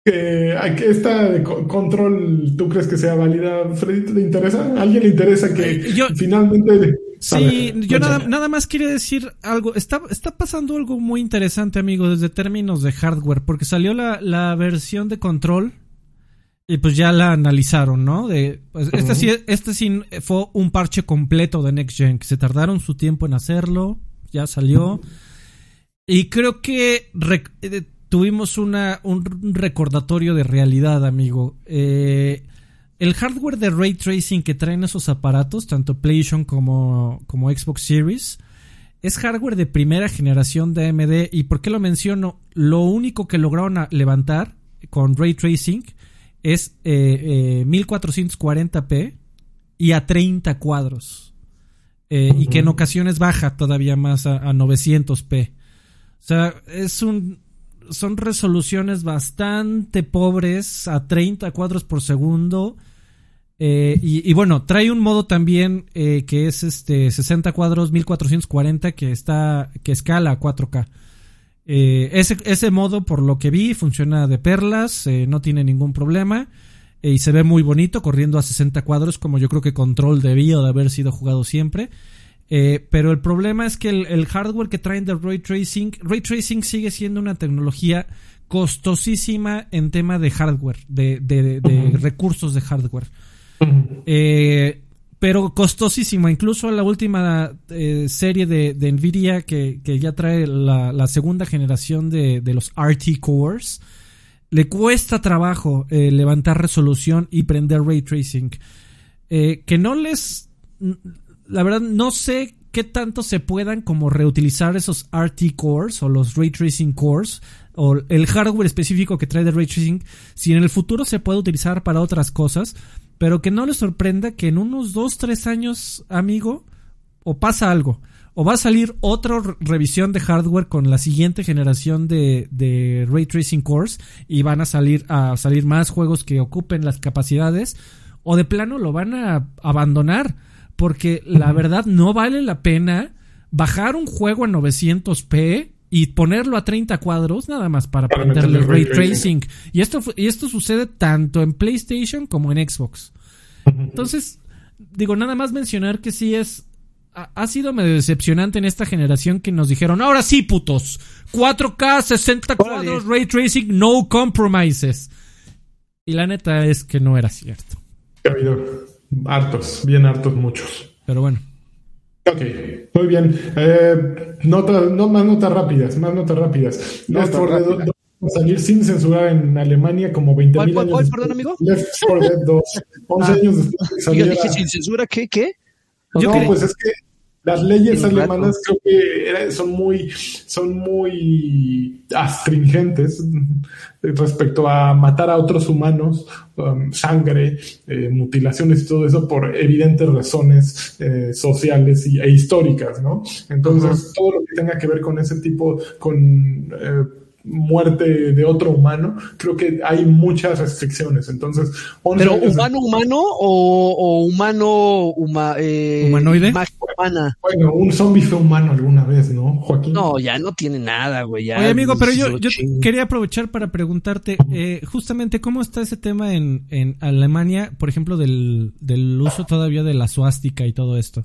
Que a que esta de co- control, ¿tú crees que sea válida, Freddy? ¿Te interesa? ¿A alguien le interesa que Eh, yo- finalmente... Sí, ver, yo nada, nada más quería decir algo. Está, está pasando algo muy interesante, amigo, desde términos de hardware, porque salió la, la versión de control y pues ya la analizaron, ¿no? De, pues, este, sí, este sí fue un parche completo de Next Gen, que se tardaron su tiempo en hacerlo, ya salió. Y creo que eh, tuvimos una, un recordatorio de realidad, amigo. Eh, el hardware de ray tracing que traen esos aparatos, tanto PlayStation como, como Xbox Series, es hardware de primera generación de AMD. ¿Y por qué lo menciono? Lo único que lograron levantar con ray tracing es eh, eh, 1440p y a 30 cuadros. Eh, Y que en ocasiones baja todavía más a, a 900p. O sea, es un. Son resoluciones bastante pobres a 30 cuadros por segundo. Eh, y, y bueno, trae un modo también eh, que es este 60 cuadros 1440 que está que escala a 4K. Eh, ese, ese modo, por lo que vi, funciona de perlas, eh, no tiene ningún problema eh, y se ve muy bonito corriendo a 60 cuadros como yo creo que Control debía de haber sido jugado siempre. Pero el problema es que el, el hardware que traen de Ray Tracing, Ray Tracing sigue siendo una tecnología costosísima en tema de hardware, de, de- de recursos de hardware. Eh, pero costosísima. Incluso la última eh, serie de, Nvidia que, ya trae la, segunda generación de, de los RT Cores. Le cuesta trabajo eh, levantar resolución y prender ray tracing. Eh, que no les. La verdad, no sé qué tanto se puedan como reutilizar esos RT cores o los ray tracing cores o el hardware específico que trae de ray tracing. Si en el futuro se puede utilizar para otras cosas, pero que no les sorprenda que en unos 2, 3 años, amigo, o pasa algo. O va a salir otra re- revisión de hardware con la siguiente generación de, de Ray Tracing Cores y van a salir, a salir más juegos que ocupen las capacidades. O de plano lo van a abandonar. Porque la verdad no vale la pena bajar un juego a 900p y ponerlo a 30 cuadros nada más para, prenderle ray tracing. Y esto, y esto sucede tanto en PlayStation como en Xbox. Entonces, digo, nada más mencionar que sí es. Ha, sido medio decepcionante en esta generación que nos dijeron, ahora sí, putos. 4K, 60 Órale. cuadros, ray tracing, no compromises. Y la neta es que no era cierto. Ha habido hartos, bien hartos muchos. Pero bueno. Ok, muy bien. Eh, nota- no, más notas rápidas, más notas rápidas. Left 4 Dead rápida. 2 va a salir sin censurar en Alemania como 20 ¿Cuál, mil cuál, años cuál, perdón, amigo? Left 4 Dead 2, 11 Ah. años después de que Yo dije sin censura, ¿qué? ¿Qué? Yo no, creo- pues es que las leyes alemanas creo que son muy, son muy astringentes respecto a matar a otros humanos, um, sangre, eh, mutilaciones y todo eso por evidentes razones eh, sociales y, e históricas, ¿no? Entonces, todo lo que tenga que ver con ese tipo, con eh, muerte de otro humano, creo que hay muchas restricciones. Entonces, 11 ¿Pero humano humano o, o humano huma- eh, ¿Humanoide? humana? Bueno, un zombie fue humano alguna vez, ¿no, Joaquín? No, ya no tiene nada, güey. Oye, amigo, pero yo, yo quería aprovechar para preguntarte eh, justamente cómo está ese tema en, en Alemania, por ejemplo, del, del uso todavía de la suástica y todo esto.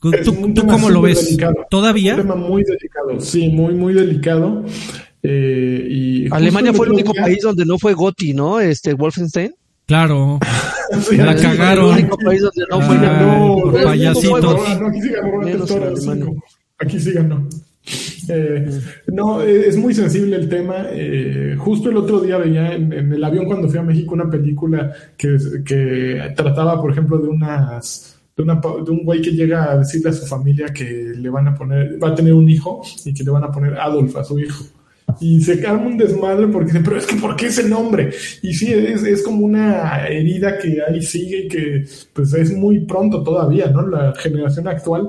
¿Tú, Es tú- un cómo lo ves? delicado. Un ¿Todavía? tema muy delicado, sí, muy, muy delicado. Eh, y Alemania fue el único país donde no fue Gotti, ¿no? Este, Wolfenstein. Claro. La cagaron. El único país donde no fue Ah, no, por no, payasitos. no, no, aquí sí ganó Grand Menos Theft en Auto Alemania. 5. Aquí sí ganó. Eh, no, eh, es muy sensible el tema. Eh, justo el otro día veía en, en el avión cuando fui a México una película que, que trataba, por ejemplo, de unas de, una pa- de un güey que llega a decirle a su familia que le van a poner, va a tener un hijo y que le van a poner Adolf a su hijo. Y se arma un desmadre porque dicen, pero es que ¿por qué ese nombre? Y sí, es, es como una herida que ahí sigue y que pues es muy pronto todavía, ¿no? La generación actual,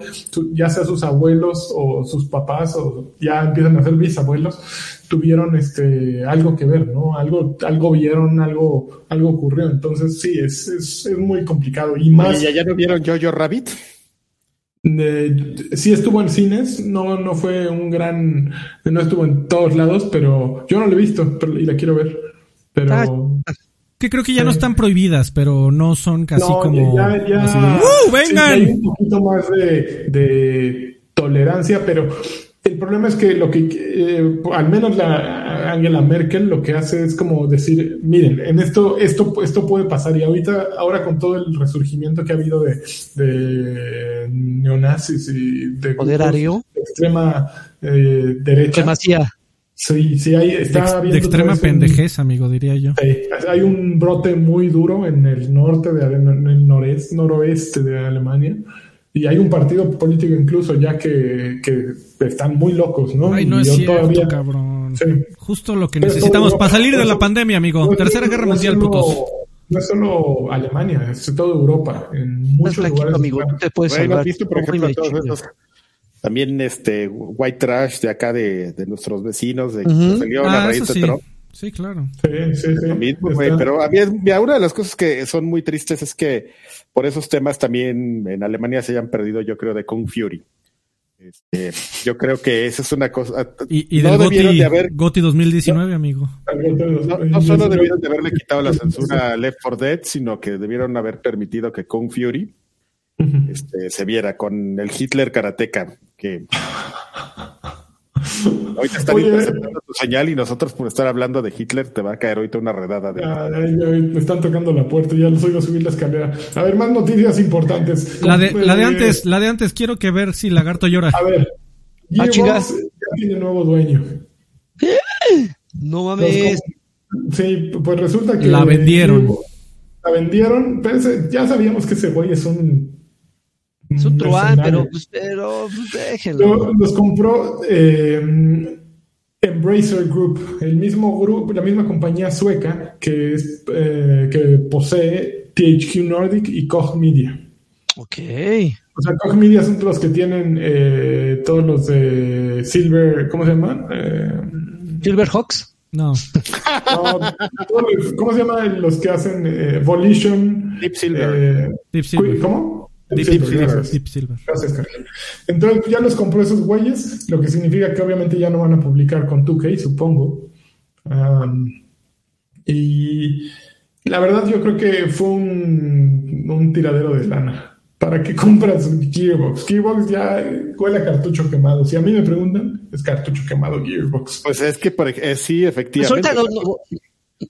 ya sea sus abuelos o sus papás o ya empiezan a ser bisabuelos, tuvieron este algo que ver, ¿no? Algo, algo vieron, algo, algo ocurrió. Entonces sí, es, es, es muy complicado. Y más... ¿Y allá no vieron Jojo Rabbit? Eh, sí estuvo en cines, no, no fue un gran, no estuvo en todos lados, pero yo no lo he visto pero- y la quiero ver. Pero Ah, Que creo que ya no están prohibidas, pero no son casi no, como. ya, ya- así de, ¡Uh, sí, vengan! hay un poquito más de, de tolerancia, pero el problema es que lo que, eh, al menos la Angela Merkel lo que hace es como decir, miren, en esto, esto, esto puede pasar y ahorita, ahora con todo el resurgimiento que ha habido de, de neonazis y de de extrema eh, derecha, Demasiado. sí, sí hay, De, está de habiendo extrema pendejez, amigo, diría yo. Sí, hay un brote muy duro en el norte, de, en el noreste, noroeste de Alemania. Y hay un partido político incluso ya que, que están muy locos, ¿no? Ay, no Y es yo cierto, todavía- cabrón. Sí. Justo lo que Pero necesitamos para salir de la pandemia, amigo. no Tercera solo- Guerra no Mundial, solo- putos. No es solo Alemania, es toda Europa. En Más muchos tranquilo, lugares. amigo. Tú te puedes Bueno, salvar. ¿has visto, por ejemplo, todos esos, también este white trash de acá de, de nuestros vecinos, de que Ujú. salió la Ah, raíz eso de sí. Trump. Sí, claro. Sí, sí, sí. Lo mismo, güey, pero a mí, una de las cosas que son muy tristes es que por esos temas también en Alemania se hayan perdido, yo creo, de Kung Fury. Este, yo creo que esa es una cosa. Y, y no del debieron Goti, de haber, Goti 2019, amigo. algo de los- no, no solo debieron de haberle quitado la censura a Left 4 Dead, sino que debieron haber permitido que Kung Fury este, se viera con el Hitler karateca, que ahorita están Oye. interceptando tu señal y nosotros por estar hablando de Hitler te va a caer ahorita una redada de... Ay, ay, me están tocando la puerta, ya los oigo subir la escalera. A ver, más noticias importantes. La de, la de antes, la de antes, quiero que ver si Lagarto llora. A ver, Ah, Gearbox ya tiene nuevo dueño. No mames. Sí, pues resulta que. La vendieron. La vendieron, pero ya sabíamos que ese güey es un. Es un truán, mercenario. pero, pues, pero pues, déjenlo. Lo- Los compró eh, Embracer Group, el mismo grupo, la misma compañía sueca que, es, eh, que posee THQ Nordic y Koch Media. Ok. O sea, Koch Media son los que tienen eh, todos los de Silver, ¿cómo se llaman? Eh, Silverhawks. No. no, todos los- ¿Cómo se llaman los que hacen eh, Volition? Deep Silver. eh, Deep Silver. ¿Cómo? Deep, Silver. Deep Silver. Gracias, Carlos. Entonces ya los compró esos güeyes, lo que significa que obviamente ya no van a publicar con 2K, supongo. Y la verdad yo creo que fue un, un tiradero de lana. ¿Para qué compras Gearbox? Gearbox ya huele a cartucho quemado. Si a mí me preguntan, es cartucho quemado Gearbox. Pues es que por eh, sí, Pues efectivamente. ahorita no, no-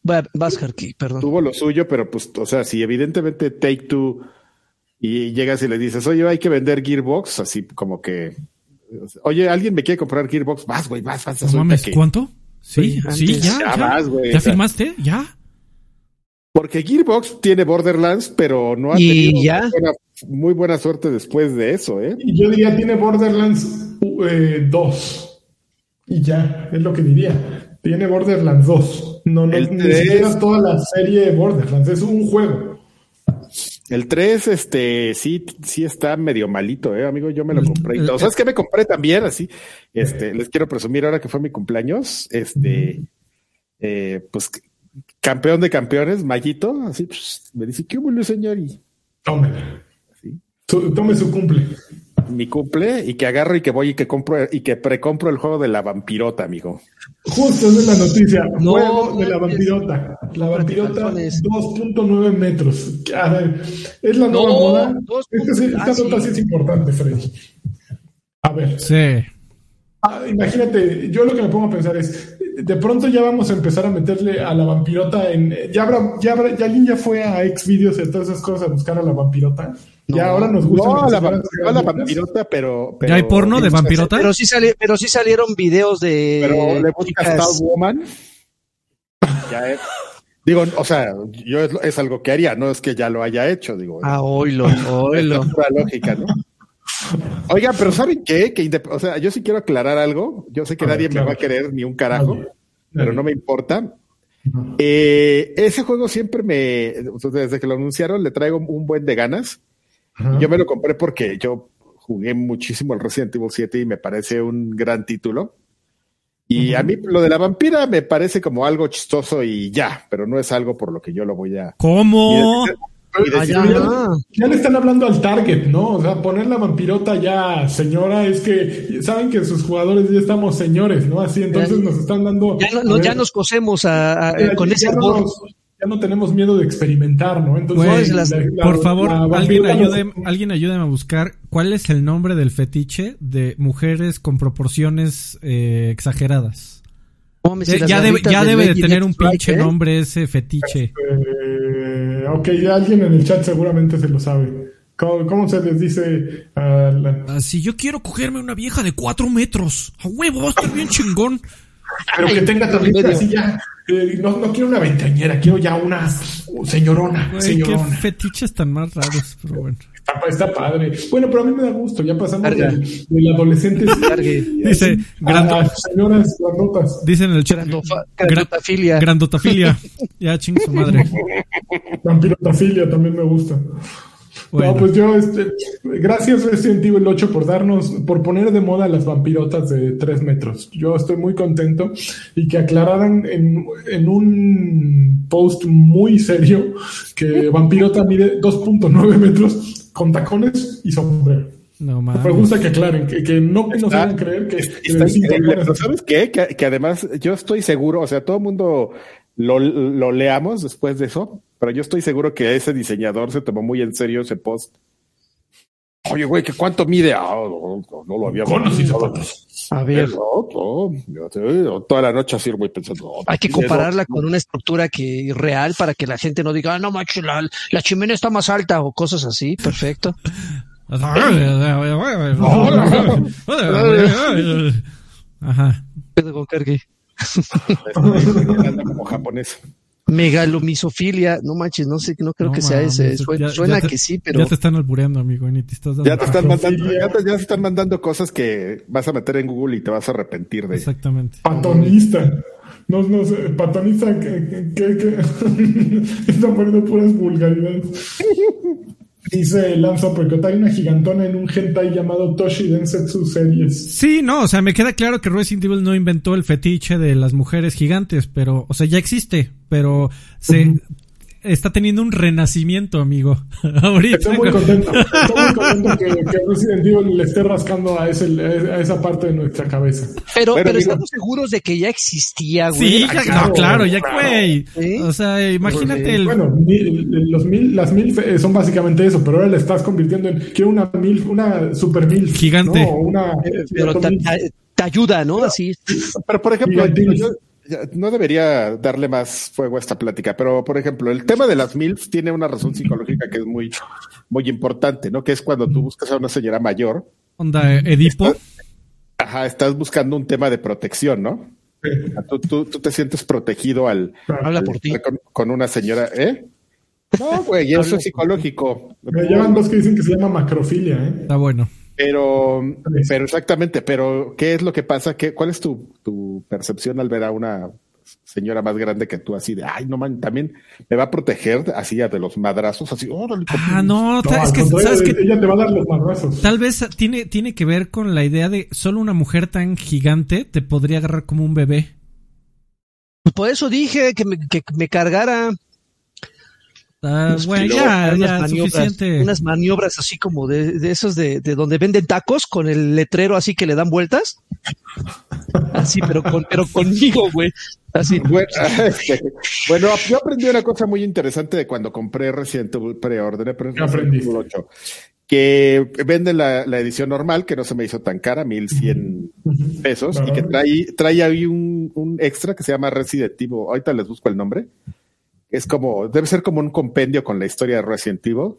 Va- Vas, Harky, perdón. tuvo lo suyo, pero pues, o sea, si evidentemente Take Two y llegas y le dices, oye, hay que vender Gearbox, así como que, oye, alguien me quiere comprar Gearbox, vas, güey, vas, vas, No mames, que- ¿cuánto? Sí, Sí, ya. Ya ¿Ya, vas, güey, ¿Ya o sea. firmaste? ¿Ya? Porque Gearbox tiene Borderlands, pero no ha Y tenido ya. muy buena, muy buena suerte después de eso, ¿eh? Y yo diría, tiene Borderlands 2. y ya, es lo que diría. Tiene Borderlands 2. No, no, El ni siquiera toda la serie de Borderlands, es un juego. El 3, este, sí, sí está medio malito, eh, amigo. Yo me lo compré. y todo. ¿Sabes qué me compré también? Así, este, les quiero presumir ahora que fue mi cumpleaños. Este, eh, pues, campeón de campeones, Mayito, así, pues, me dice, ¿qué hubo, señor? Y Tómela. Sí. Su- tome su cumple. Mi cumple, y que agarro y que voy y que compro, y que precompro el juego de la vampirota, amigo. Justo esa es la noticia. No, Juego de la vampirota. La vampirota calzones. 2.9 metros. A ver, es la nueva No, moda. Esta, ah, sí. nota sí es importante, Freddy. A ver, Sí. Ah, imagínate, yo lo que me pongo a pensar es, de pronto ya vamos a empezar a meterle a la vampirota en. Ya habrá, ya habrá, ya alguien ya fue a Xvideos y todas esas cosas a buscar a la vampirota. Ya ahora nos gusta. No, la, vampirota, pero, pero. ¿Ya hay porno de vampirota? Pero sí, sali, pero sí salieron videos de. Pero le buscas Star Woman. ya es. Digo, o sea, yo es, es, algo que haría, no es que ya lo haya hecho, digo. Ah, oílo, oílo. Es la lógica, ¿no? Oiga, pero ¿saben qué? Que o sea, yo sí quiero aclarar algo. Yo sé que a nadie ver, claro. me va a querer ni un carajo, nadie, pero nadie. no me importa. Eh, ese juego siempre me, desde que lo anunciaron, le traigo un buen de ganas. Yo me lo compré porque yo jugué muchísimo el Resident Evil 7 y me parece un gran título. Y a mí lo de la vampira me parece como algo chistoso y ya, pero no es algo por lo que yo lo voy a. ¿Cómo? Y decir, ya, ya, le están hablando al target, ¿no? O sea, poner la vampirota ya, señora, es que saben que sus jugadores ya estamos señores, ¿no? Así, entonces nos están dando. Ya, no, ver, ya nos cosemos a, a, ya, con ese no nos, ya no tenemos miedo de experimentar, ¿no? Entonces, las, la, la, por favor, alguien ayude, alguien ayúdeme a buscar cuál es el nombre del fetiche de mujeres con proporciones eh, exageradas. Si ya, debe, ya debe de tener un pinche ¿eh? nombre ese fetiche. Eh, ok, ya alguien en el chat seguramente se lo sabe. ¿Cómo, cómo se les dice? Uh, la... uh, si yo quiero cogerme una vieja de cuatro metros, a huevo, va a estar bien chingón. Pero que tenga también así ya. Eh, no, no, quiero una veinteañera, quiero ya una señorona. Güey, señorona. Qué fetiches tan más raros, pero bueno. Está, está, padre. Bueno, pero a mí me da gusto. Ya pasamos del, del adolescente. Dice, grando, señoras grandotas. Dice en el chat. Grandofa, grandotafilia. Grandotafilia. ya, ching su madre. Vampirotafilia también me gusta. Bueno. No, pues yo, este, gracias Resident Evil 8 por darnos, por poner de moda las vampirotas de 3 metros. Yo estoy muy contento y que aclararan en, en un post muy serio que vampirota mide 2.9 metros con tacones y sombrero. No mames. Me gusta que aclaren, que, que no que nos hagan creer que. Está increíble, pero ¿sabes qué? Que, que, además yo estoy seguro, o sea, todo el mundo lo, lo leamos después de eso, pero yo estoy seguro que ese diseñador se tomó muy en serio ese post. Oye, güey, ¿qué cuánto mide? Ah, no, no, no, lo había conocido. A ver. No, toda la noche así muy pensando. Hay que compararla con una estructura que real para que la gente no diga, ah, no, macho, la, la chimenea está más alta o cosas así. Perfecto. Ajá. Pedro Cargue. como japonés. Megalomisofilia, no manches, no sé, no creo no, que sea mames, ese. Suena, ya, suena ya te, que sí, pero. Ya te están albureando, amigo, y te estás dando ya te están mandando, ya te, ya te están mandando cosas que vas a meter en Google y te vas a arrepentir de. Exactamente. Patonista. No, no sé, patonista que, que, que están poniendo puras vulgaridades. Dice Lanza, porque hay una gigantona en un hentai llamado Toshi Densetsu Series. Sí, no, o sea, me queda claro que Resident Evil no inventó el fetiche de las mujeres gigantes, pero, o sea, ya existe, pero se, uh -huh. Está teniendo un renacimiento, amigo. Ahorita. Estoy muy contento. Estoy muy contento que, que, Resident Evil le esté rascando a, ese, a, esa parte de nuestra cabeza. Pero, pero, pero estamos seguros de que ya existía, güey. Sí, ah, claro, no, claro, ya, güey. ¿Sí? O sea, imagínate el. Bueno, los mil, las mil son básicamente eso, pero ahora le estás convirtiendo en. Quiero una mil, una super mil. Gigante. No, una. Pero te, te, ayuda, ¿no? Así. Pero, por ejemplo, yo, no debería darle más fuego a esta plática, pero por ejemplo, el tema de las MILFs tiene una razón psicológica que es muy, muy importante, ¿no? Que es cuando tú buscas a una señora mayor. Onda, Edipo. Estás, ajá, estás buscando un tema de protección, ¿no? Sí. Tú, tú, tú, te sientes protegido al. Habla por ti. Con, con, una señora, ¿eh? No, güey, eso es psicológico. Me llaman dos que dicen que se llama macrofilia, ¿eh? Está bueno. Pero, pero exactamente, pero ¿qué es lo que pasa? ¿Qué, ¿Cuál es tu, tu percepción al ver a una señora más grande que tú así de, ay, no man, también me va a proteger así de los madrazos, así, oh, Ah, no, no es que, ¿sabes que ella te va a dar los madrazos. Tal vez tiene, tiene que ver con la idea de solo una mujer tan gigante te podría agarrar como un bebé. Por eso dije que me, que me cargara. Uh, bueno, ya, ya, maniobras, suficiente. Unas maniobras así como de, de esos de, de, donde venden tacos con el letrero así que le dan vueltas. Así, pero, con, pero conmigo, güey. Así. Bueno, bueno, yo aprendí una cosa muy interesante de cuando compré Resident Evil, preordené 8. que venden la, edición normal, que no se me hizo tan cara, 1100 pesos, y que trae, trae ahí un, un, extra que se llama Resident Evil. Ahorita les busco el nombre. Es como, debe ser como un compendio con la historia de Resident Evil.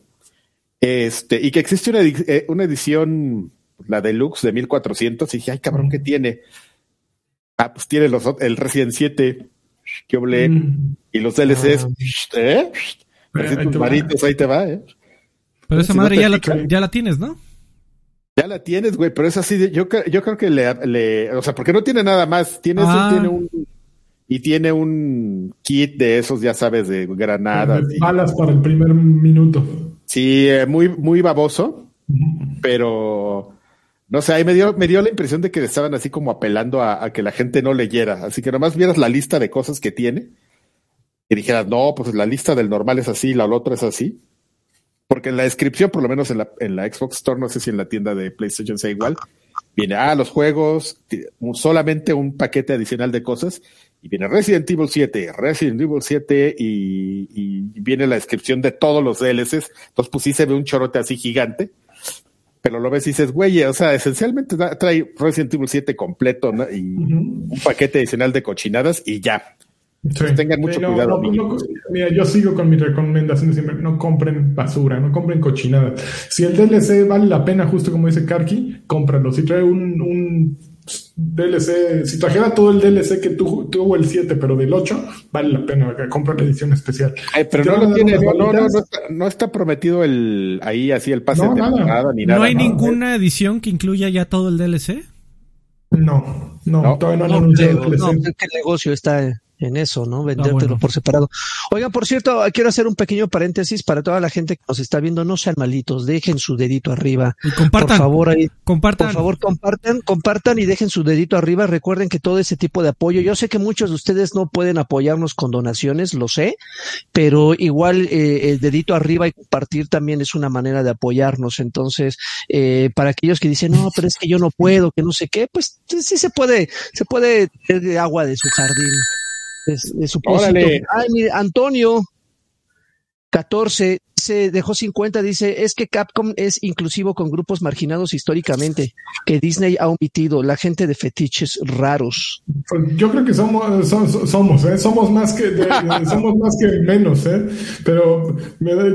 Este, y que existe una, eh, una edición, la deluxe de 1400, y dije, ay cabrón, ¿qué tiene? Ah, pues tiene los, el Resident 7, que oble, mm. y los DLCs, ah. ¿eh? maritos, ahí te va, ¿eh? Pero esa madre ya, la, ya la tienes, ¿no? Ya la tienes, güey, pero es así, yo, yo creo que le, le, o sea, porque no tiene nada más, tiene, ah. tiene un, y tiene un kit de esos, ya sabes, de granadas. De balas para el primer minuto. Sí, eh, muy, muy baboso, pero no sé, ahí me dio, me dio la impresión de que estaban así como apelando a, a, que la gente no leyera, así que nomás vieras la lista de cosas que tiene y dijeras, no, pues la lista del normal es así, la otra es así. Porque en la descripción, por lo menos en la, en la Xbox Store, no sé si en la tienda de PlayStation sea igual, viene, ah, los juegos, solamente un paquete adicional de cosas, y viene Resident Evil 7, Resident Evil 7, y, y viene la descripción de todos los DLCs. Entonces, pues sí se ve un chorote así gigante, pero lo ves y dices, güey, o sea, esencialmente trae Resident Evil 7 completo, ¿no? Y un paquete adicional de cochinadas y ya. Tengan mucho cuidado. mira, yo sigo con mi recomendación siempre, no compren basura, no compren cochinada. Si el DLC vale la pena, justo como dice Karki, cómpralo. Si trae un, un DLC, si trajera todo el DLC que tuvo el 7, pero del 8, vale la pena comprar la edición especial. pero no, lo tiene, no, no, no, está, prometido el ahí así el pase de temporada ni nada. ¿No hay ninguna edición que incluya ya todo el DLC? No, no, todavía no han anunciado el DLC. No, el negocio está en eso, ¿no? Vendértelo por separado. Oigan, por cierto, quiero hacer un pequeño paréntesis para toda la gente que nos está viendo. No sean malitos, dejen su dedito arriba. Y compartan. Por favor, ahí, compartan. Por favor, compartan, compartan y dejen su dedito arriba. Recuerden que todo ese tipo de apoyo, yo sé que muchos de ustedes no pueden apoyarnos con donaciones, lo sé, pero igual eh, el dedito arriba y compartir también es una manera de apoyarnos. Entonces, eh, para aquellos que dicen, no, pero es que yo no puedo, que no sé qué, pues sí se puede, se puede de agua de su jardín de, su Ay, mire, Antonio, 14, se dejó 50, dice, es que Capcom es inclusivo con grupos marginados históricamente, que Disney ha omitido, la gente de fetiches raros. Pues yo creo que somos, somos, ¿eh? somos más que somos más que menos, ¿eh? pero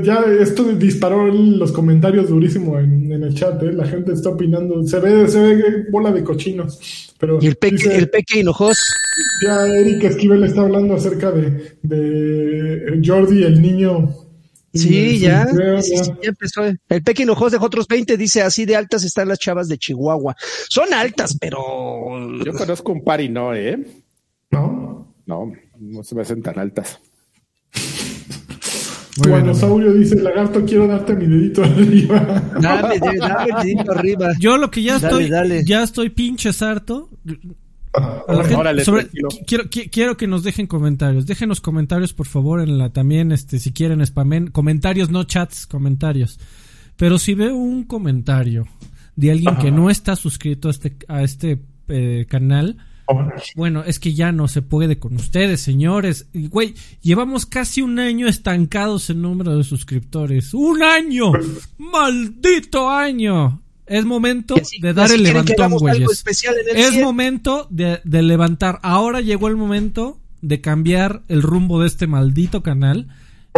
ya esto disparó los comentarios durísimo en, el chat, ¿eh? la gente está opinando, se ve, se ve bola de cochinos. Pero y el peque, el peque Hinojos. Ya Eric Esquivel está hablando acerca de, de Jordi, el niño Sí, ya, empezó. El Pequeño Ojos de otros 20 dice así de altas están las chavas de Chihuahua. Son altas, pero. Yo conozco un par y no, ¿eh? ¿No? No, no se me hacen tan altas. bueno, Saurio dice, lagarto, quiero darte mi dedito arriba. Dame, dame el dedito arriba. Yo lo que ya estoy, ya estoy pinches harto quiero, quiero que nos dejen comentarios. Déjenos comentarios, por favor, en la también, este, si quieren spamen, comentarios, no chats, comentarios. Pero si veo un comentario de alguien que no está suscrito a este, a este eh, canal, bueno, es que ya no se puede con ustedes, señores. Güey, llevamos casi un año estancados en número de suscriptores. ¡Un año! ¡Maldito año! Es momento de dar el levantón, güeyes. Es momento de, de levantar. Ahora llegó el momento de cambiar el rumbo de este maldito canal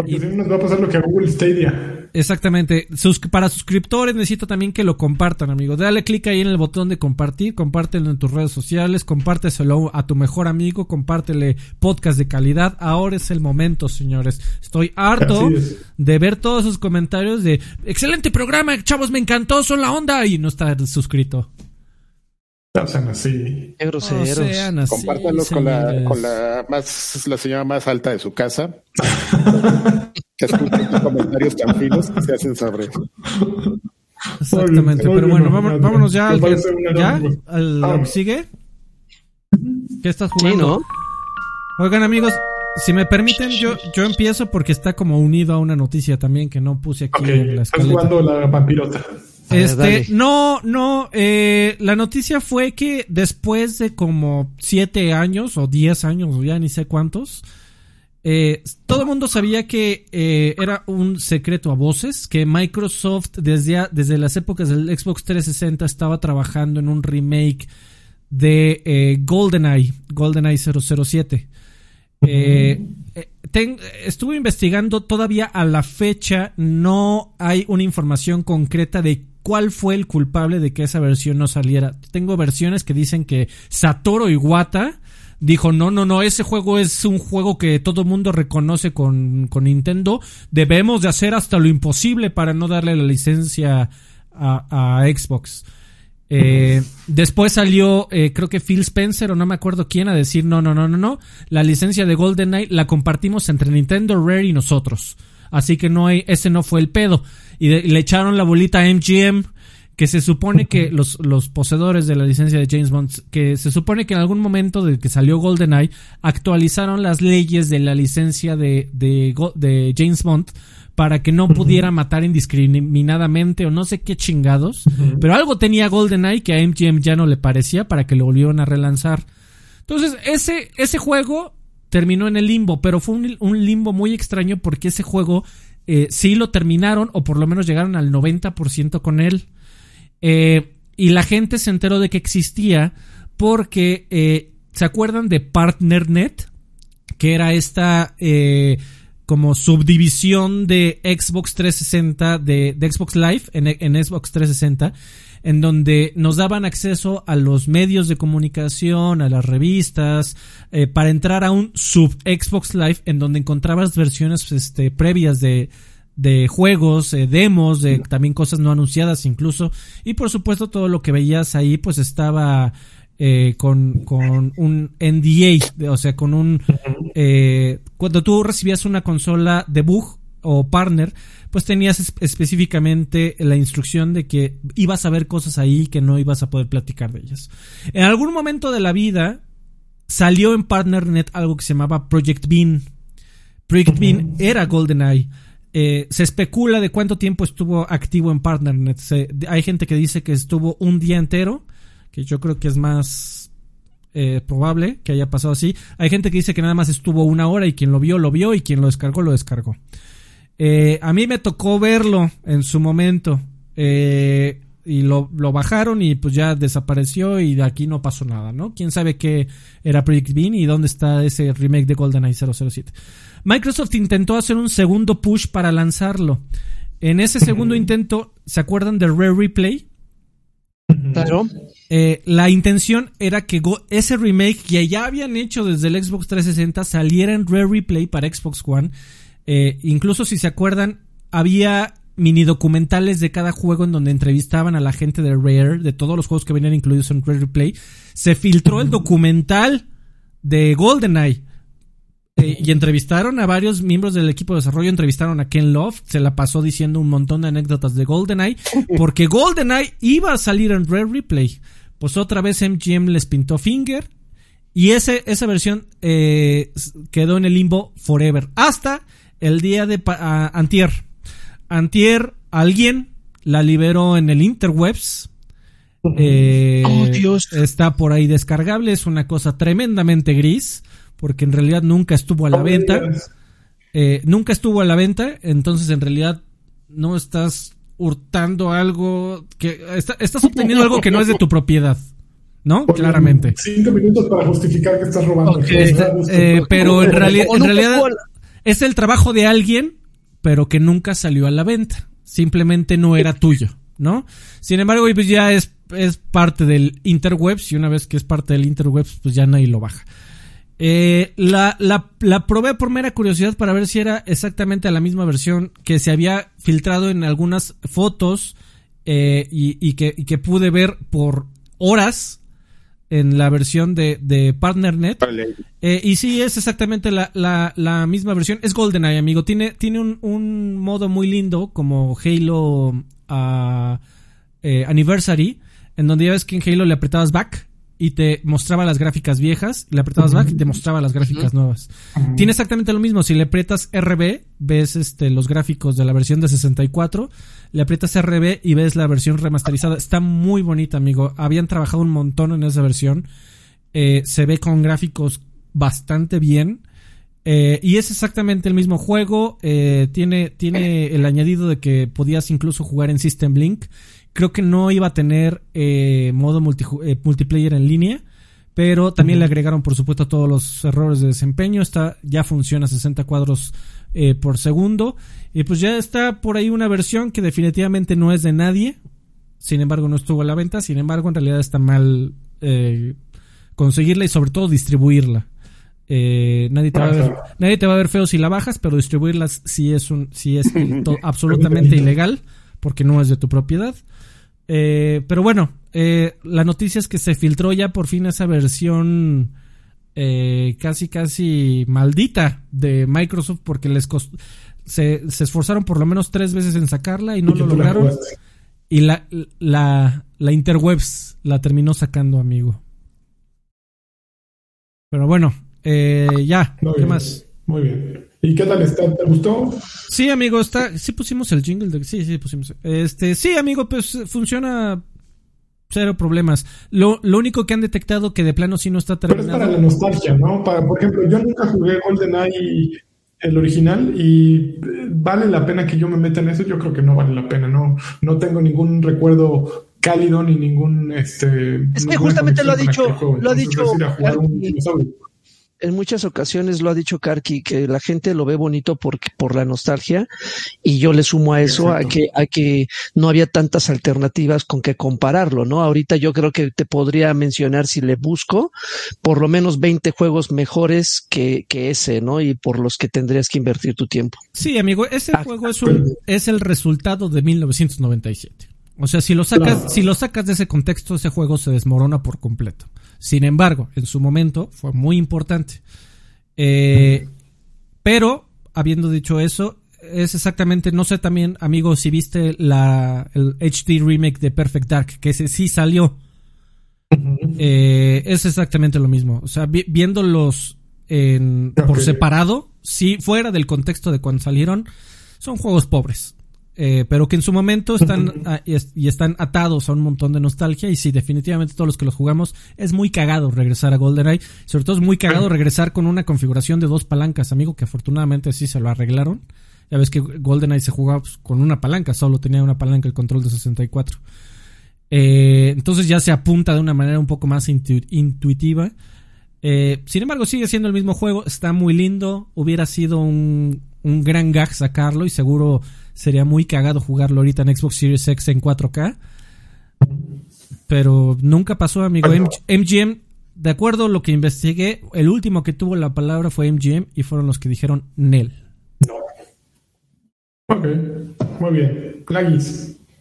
porque si no nos va a pasar lo que a Google Stadia. Exactamente. para suscriptores necesito también que lo compartan, amigo. Dale clic ahí en el botón de compartir, compártelo en tus redes sociales, compárteselo a tu mejor amigo, compártele podcast de calidad. Ahora es el momento, señores. Estoy harto de ver todos esos comentarios de excelente programa, chavos, me encantó, son la onda y no está suscrito. No sean así. Qué groseros. Compártanlo con la, con la más, la señora más alta de su casa. que escuchen tus comentarios tan finos que se hacen sobre Exactamente, pero bueno, vámonos, ya al ¿ya? ¿Al sigue. ¿Qué estás jugando? Oigan, amigos, si me permiten, yo, yo empiezo porque está como unido a una noticia también que no puse aquí en la escaleta. Estás jugando la vampirota. Este, no, no, eh, la noticia fue que después de como siete años o diez años, ya ni sé cuántos, Eh, todo el mundo sabía que eh, era un secreto a voces, que Microsoft desde, desde las épocas del Xbox 360 estaba trabajando en un remake de eh, GoldenEye, GoldenEye 007. estuve investigando, todavía a la fecha no hay una información concreta de cuál fue el culpable de que esa versión no saliera. Tengo versiones que dicen que Satoru Iwata dijo, no, no, no, ese juego es un juego que todo mundo reconoce con, Nintendo, debemos de hacer hasta lo imposible para no darle la licencia a, Xbox. Eh, después salió, eh, creo que Phil Spencer o no me acuerdo quién a decir, no, no, no, no, no, la licencia de GoldenEye la compartimos entre Nintendo, Rare y nosotros. Así que no hay, ese no fue el pedo. Y, y le echaron la bolita a MGM que se supone que los, los poseedores de la licencia de James Bond, que se supone que en algún momento de que salió GoldenEye, actualizaron las leyes de la licencia de, de, de James Bond para que no pudiera matar indiscriminadamente o no sé qué chingados. Pero algo tenía GoldenEye que a MGM ya no le parecía para que lo volvieran a relanzar. Entonces, ese, ese juego terminó en el limbo, pero fue un, un limbo muy extraño porque ese juego eh, sí lo terminaron o por lo menos llegaron al 90% con él. Eh, y la gente se enteró de que existía porque eh, se acuerdan de PartnerNet, que era esta eh, como subdivisión de Xbox 360, de, Xbox Live en, en, Xbox 360, en donde nos daban acceso a los medios de comunicación, a las revistas, para entrar a un sub Xbox Live en donde encontrabas versiones este, previas de, de juegos, eh, demos, de también cosas no anunciadas incluso. Y por supuesto todo lo que veías ahí pues estaba eh, con, con un NDA, o sea, con un... Eh, cuando tú recibías una consola debug o partner, pues tenías específicamente la instrucción de que ibas a ver cosas ahí que no ibas a poder platicar de ellas. En algún momento de la vida salió en PartnerNet algo que se llamaba Project Bean. Project Bean era GoldenEye eh, se especula de cuánto tiempo estuvo activo en PartnerNet. hay gente que dice que estuvo un día entero, que yo creo que es más eh, probable que haya pasado así. Hay gente que dice que nada más estuvo una hora y quien lo vio, lo vio y quien lo descargó, lo descargó. Eh, a mí me tocó verlo en su momento. y lo, lo, bajaron y pues ya desapareció y de aquí no pasó nada, ¿no? ¿Quién sabe qué era Project Bean y dónde está ese remake de GoldenEye 007? Microsoft intentó hacer un segundo push para lanzarlo. En ese segundo intento, ¿se acuerdan de Rare Replay? Claro. Eh, la intención era que ese remake que ya habían hecho desde el Xbox 360 saliera en Rare Replay para Xbox One. Eh, incluso si se acuerdan, había mini documentales de cada juego en donde entrevistaban a la gente de Rare, de todos los juegos que venían incluidos en Rare Replay. Se filtró el documental de GoldenEye eh, y entrevistaron a varios miembros del equipo de desarrollo, entrevistaron a Ken Love, se la pasó diciendo un montón de anécdotas de GoldenEye, porque GoldenEye iba a salir en Rare Replay. Pues otra vez MGM les pintó Finger y ese, esa versión eh, quedó en el limbo forever. Hasta el día de Antier. Antier, alguien la liberó en el interwebs. Eh, oh, Dios. Está por ahí descargable, es una cosa tremendamente gris porque en realidad nunca estuvo a la venta. Eh, nunca estuvo a la venta, entonces en realidad no estás hurtando algo que estás obteniendo algo que no es de tu propiedad. ¿No? Claramente. Cinco minutos para justificar que estás robando. Eh, pero en realidad es el trabajo de alguien, pero que nunca salió a la venta. Simplemente no era tuyo, ¿no? Sin embargo, pues ya es, parte del interwebs y una vez que es parte del interwebs, pues ya nadie lo baja. Eh, la, probé por mera curiosidad para ver si era exactamente la misma versión que se había filtrado en algunas fotos eh, y, que, pude ver por horas en la versión de, de PartnerNet. Eh, y sí, es exactamente la, la, la, misma versión. Es GoldenEye, amigo. Tiene, tiene un, un modo muy lindo como Halo ah, Anniversary, en donde ya ves que en Halo le apretabas back y te mostraba las gráficas viejas, le apretabas back y te mostraba las gráficas nuevas. Tiene exactamente lo mismo, si le aprietas RB, ves este los gráficos de la versión de 64, le aprietas RB y ves la versión remasterizada. Está muy bonita, amigo. Habían trabajado un montón en esa versión. Eh, se ve con gráficos bastante bien. Eh, y es exactamente el mismo juego. Eh, tiene, tiene el añadido de que podías incluso jugar en System Link. Creo que no iba a tener eh, modo multiplayer en línea. Pero también le agregaron, por supuesto, todos los errores de desempeño. Está, ya funciona a 60 cuadros por segundo. Y pues ya está por ahí una versión que definitivamente no es de nadie. Sin embargo, no estuvo a la venta. Sin embargo, en realidad está mal conseguirla y sobre todo distribuirla. Eh, nadie, te va a ver, nadie te va a ver feo si la bajas, pero distribuirlas si es un, si es absolutamente ilegal, porque no es de tu propiedad. Eh, pero bueno, eh, la noticia es que se filtró ya por fin esa versión casi casi maldita de Microsoft porque les se, esforzaron por lo menos tres veces en sacarla y no lo lograron. Y la, la, la Interwebs la terminó sacando, amigo. Pero bueno, eh, ya, ¿qué más? Muy bien. ¿Y qué tal está? ¿Te gustó? Sí, amigo, está. Sí pusimos el jingle. De... Sí, sí pusimos. Este, sí, amigo, pues funciona cero problemas. Lo, lo único que han detectado que de plano sí no está terminado. Pero es para la nostalgia, ¿no? Para, por ejemplo, yo nunca jugué GoldenEye el original y vale la pena que yo me meta en eso. Yo creo que no vale la pena. No, no tengo ningún recuerdo cálido ni ningún este. Es que justamente lo ha dicho, lo ha dicho en muchas ocasiones lo ha dicho Karki que la gente lo ve bonito porque por la nostalgia y yo le sumo a eso a que a que no había tantas alternativas con que compararlo, ¿no? Ahorita yo creo que te podría mencionar si le busco por lo menos 20 juegos mejores que, que ese, ¿no? Y por los que tendrías que invertir tu tiempo. Sí, amigo, ese ah, juego es un es el resultado de 1997. O sea, si lo sacas, si lo sacas de ese contexto, ese juego se desmorona por completo. Sin embargo, en su momento fue muy importante. Eh, pero, habiendo dicho eso, es exactamente, no sé también, amigo, si viste la, el HD remake de Perfect Dark, que ese sí salió. Eh, es exactamente lo mismo. O sea, viéndolos en, por separado, sí, fuera del contexto de cuando salieron, son juegos pobres. Eh, pero que en su momento están y están atados a un montón de nostalgia y sí, definitivamente todos los que los jugamos es muy cagado regresar a GoldenEye, sobre todo es muy cagado regresar con una configuración de dos palancas, amigo, que afortunadamente sí se lo arreglaron. Ya ves que GoldenEye se jugaba pues, con una palanca, solo tenía una palanca el control de 64. Eh, entonces ya se apunta de una manera un poco más intuitiva. Eh, sin embargo, sigue siendo el mismo juego, está muy lindo, hubiera sido un, un gran gag sacarlo y seguro Sería muy cagado jugarlo ahorita en Xbox Series X en 4K. Pero nunca pasó, amigo. MGM, de acuerdo a lo que investigué, el último que tuvo la palabra fue MGM y fueron los que dijeron Nel. No. Ok, muy bien.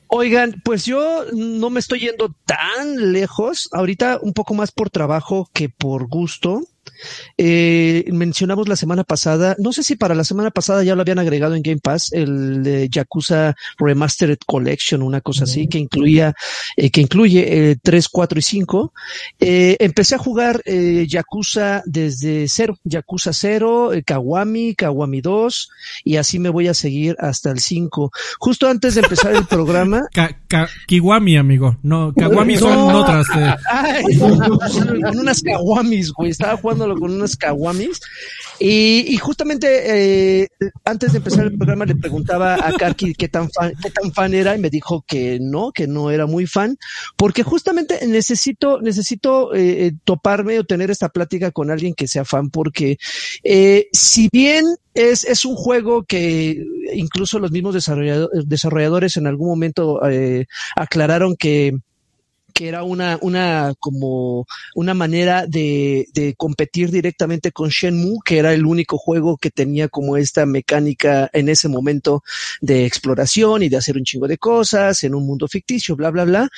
Oigan, pues yo no me estoy yendo tan lejos. Ahorita un poco más por trabajo que por gusto. Eh, mencionamos la semana pasada, no sé si para la semana pasada ya lo habían agregado en Game Pass, el de Yakuza Remastered Collection, una cosa así, que incluía, eh, que incluye eh, 3, 4 y 5. Eh, empecé a jugar eh, Yakuza desde cero, Yakuza 0, eh, Kawami, Kawami 2, y así me voy a seguir hasta el 5. Justo antes de empezar el programa. Kiwami, amigo. No, Kawami son otras. Ay, unas Kawamis, güey. Estaba jugando con unos kawamis. Y, justamente eh, antes de empezar el programa le preguntaba a Karki qué tan fan, qué tan fan era y me dijo que no, que no era muy fan, porque justamente necesito, necesito eh, toparme o tener esta plática con alguien que sea fan, porque eh, si bien es, es un juego que incluso los mismos desarrolladores en algún momento aclararon que que era una, una, como una manera de, de competir directamente con Shenmue, que era el único juego que tenía como esta mecánica en ese momento de exploración y de hacer un chingo de cosas en un mundo ficticio, bla, bla, bla.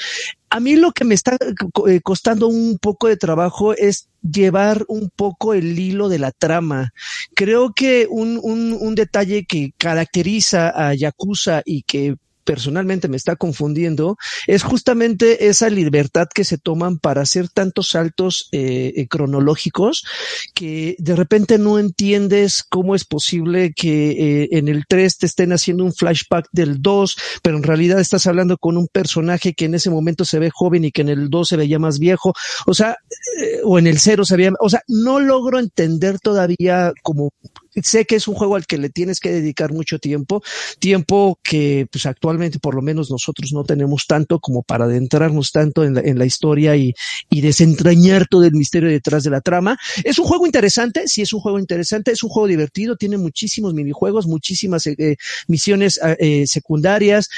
A mí lo que me está eh, costando un poco de trabajo es llevar un poco el hilo de la trama. Creo que un, un, un detalle que caracteriza a Yakuza y que personalmente me está confundiendo es justamente esa libertad que se toman para hacer tantos saltos eh, eh, cronológicos que de repente no entiendes cómo es posible que eh, en el 3 te estén haciendo un flashback del 2, pero en realidad estás hablando con un personaje que en ese momento se ve joven y que en el 2 se veía más viejo, o sea, o en el 0 se veía, o sea, no logro entender todavía como sé que es un juego al que le tienes que dedicar mucho tiempo, tiempo que pues actualmente por lo menos nosotros no tenemos tanto como para adentrarnos tanto en la, en la historia y, desentrañar todo el misterio detrás de la trama. Es un juego interesante, sí es un juego interesante, es un juego divertido, tiene muchísimos minijuegos, muchísimas eh, eh misiones ah, eh, secundarias.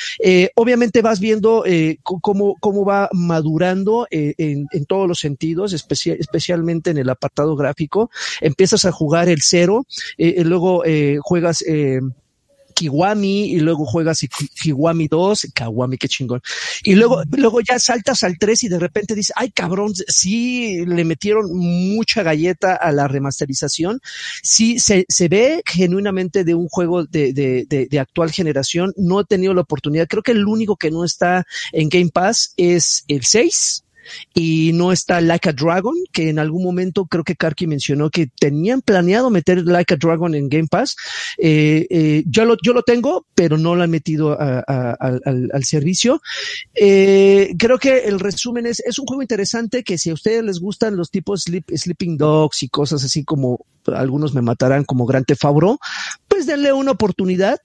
Obviamente vas viendo cómo, cómo va madurando en, todos los sentidos, especial, especialmente en el apartado gráfico. Empiezas a jugar el cero, luego juegas Kiwami y luego juegas Kiwami 2, Kawami, qué chingón. Y luego, luego ya saltas al 3 y de repente dices, ay cabrón, sí le metieron mucha galleta a la remasterización. Sí se, se ve genuinamente de un juego de, de, de, de, actual generación. No he tenido la oportunidad. Creo que el único que no está en Game Pass es el 6 y no está Like a Dragon, que en algún momento creo que Karki mencionó que tenían planeado meter Like a Dragon en Game Pass. Eh, eh, yo, lo, yo lo tengo, pero no lo han metido al, al, servicio. Eh, creo que el resumen es, es un juego interesante que si a ustedes les gustan los tipos sleep, Sleeping Dogs y cosas así como algunos me matarán como Gran Tefabro, pues denle una oportunidad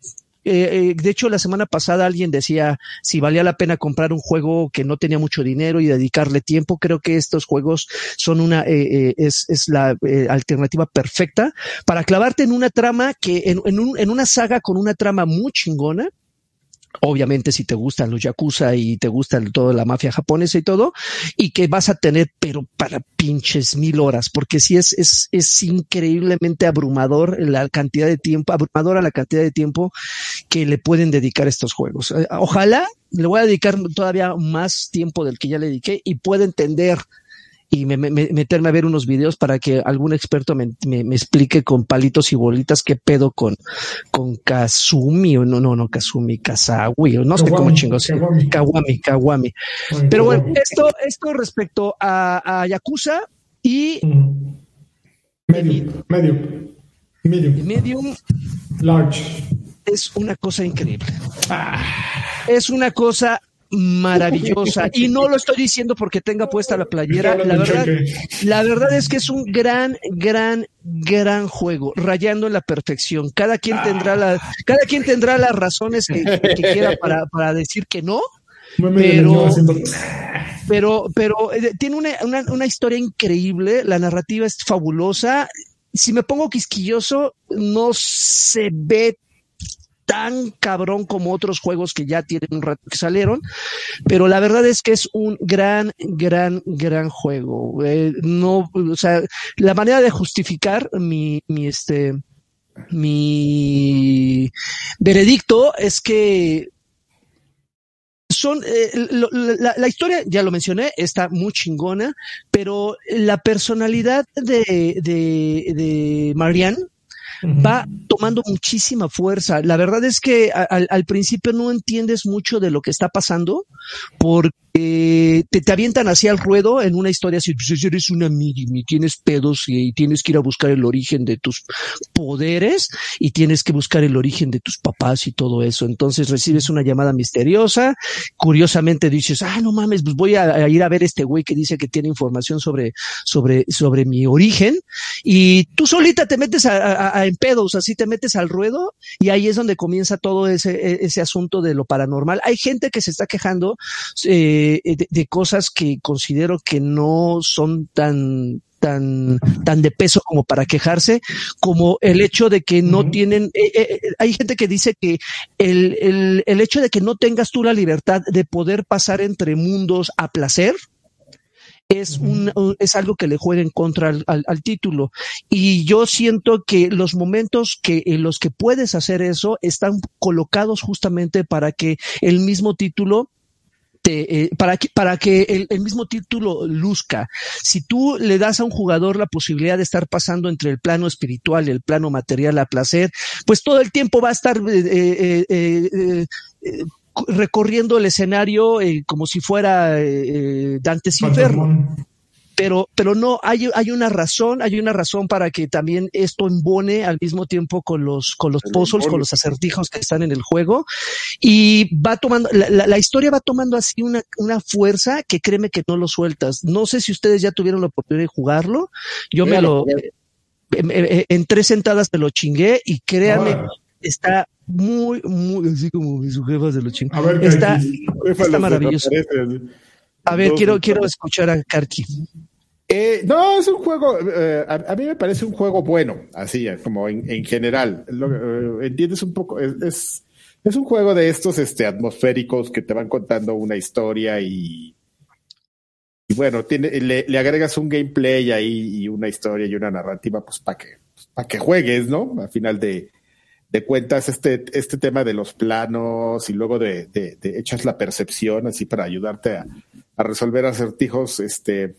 eh, eh, de hecho, la semana pasada alguien decía si valía la pena comprar un juego que no tenía mucho dinero y dedicarle tiempo. Creo que estos juegos son una, eh, eh es, es, la eh, alternativa perfecta para clavarte en una trama que, en, en, un, en una saga con una trama muy chingona obviamente si te gustan los yakuza y te gusta toda la mafia japonesa y todo, y que vas a tener, pero para pinches mil horas, porque sí es, es, es increíblemente abrumador la cantidad de tiempo, abrumadora la cantidad de tiempo que le pueden dedicar estos juegos. Eh, ojalá le voy a dedicar todavía más tiempo del que ya le dediqué y pueda entender y me, me, meterme a ver unos videos para que algún experto me, me, explique con palitos y bolitas qué pedo con, con Kazumi o no, no, no, Kazumi, Kazawi, o no sé cómo chingos. Kawami, Kawami. Kawami. Pero bueno, esto, esto respecto a, a Yakuza y. Medium, medium, medium. Medium. Large. Es una cosa increíble. Ah. Es una cosa maravillosa. Y no lo estoy diciendo porque tenga puesta la playera. La verdad, la verdad es que es un gran, gran, gran juego, rayando en la perfección. Cada quien tendrá la, cada quien tendrá las razones que, que quiera para, para decir que no. Pero, pero, pero eh, tiene una, una, una historia increíble, la narrativa es fabulosa. Si me pongo quisquilloso, no se ve tan cabrón como otros juegos que ya tienen un rato que salieron, pero la verdad es que es un gran, gran, gran juego. Eh, no, o sea, la manera de justificar mi, mi, este, mi veredicto es que son eh, la, la, historia, ya lo mencioné, está muy chingona, pero la personalidad de, de, de Marianne va tomando muchísima fuerza. La verdad es que al, al principio no entiendes mucho de lo que está pasando porque eh, te, te, avientan hacia el ruedo en una historia así, pues eres una y tienes pedos y, tienes que ir a buscar el origen de tus poderes y tienes que buscar el origen de tus papás y todo eso. Entonces recibes una llamada misteriosa, curiosamente dices, ah, no mames, pues voy a, ir a ver este güey que dice que tiene información sobre, sobre, sobre mi origen y tú solita te metes a, en pedos, así te metes al ruedo y ahí es donde comienza todo ese, ese asunto de lo paranormal. Hay gente que se está quejando, eh, de, de, cosas que considero que no son tan tan tan de peso como para quejarse como el hecho de que no uh -huh. tienen eh, eh, hay gente que dice que el, el, el hecho de que no tengas tú la libertad de poder pasar entre mundos a placer es un, es algo que le juega en contra al, al, al, título. Y yo siento que los momentos que en los que puedes hacer eso están colocados justamente para que el mismo título te, eh, para que, para que el, el, mismo título luzca. Si tú le das a un jugador la posibilidad de estar pasando entre el plano espiritual y el plano material a placer, pues todo el tiempo va a estar eh, eh, recorriendo el escenario como si fuera Dante's Inferno. Pero, pero no, hay, hay una razón, hay una razón para que también esto embone al mismo tiempo con los, con los puzzles, con los acertijos que están en el juego. Y va tomando, la, la, historia va tomando así una, una fuerza que créeme que no lo sueltas. No sé si ustedes ya tuvieron la oportunidad de jugarlo. Yo me lo, en, tres sentadas me lo chingué y créame, está muy, muy, así como mis jefas de lo chingó. Está, está maravilloso. A ver, quiero, quiero escuchar a Karki. Eh, no, es un juego, eh, a, mí me parece un juego bueno, así, como en, en general. Lo, eh, entiendes un poco, es, es, un juego de estos este, atmosféricos que te van contando una historia y, y bueno, tiene, le, le, agregas un gameplay ahí y una historia y una narrativa, pues para que, para que juegues, ¿no? Al final de, cuentas, este, este tema de los planos y luego de, de, de echas la percepción así para ayudarte a, a resolver acertijos, este,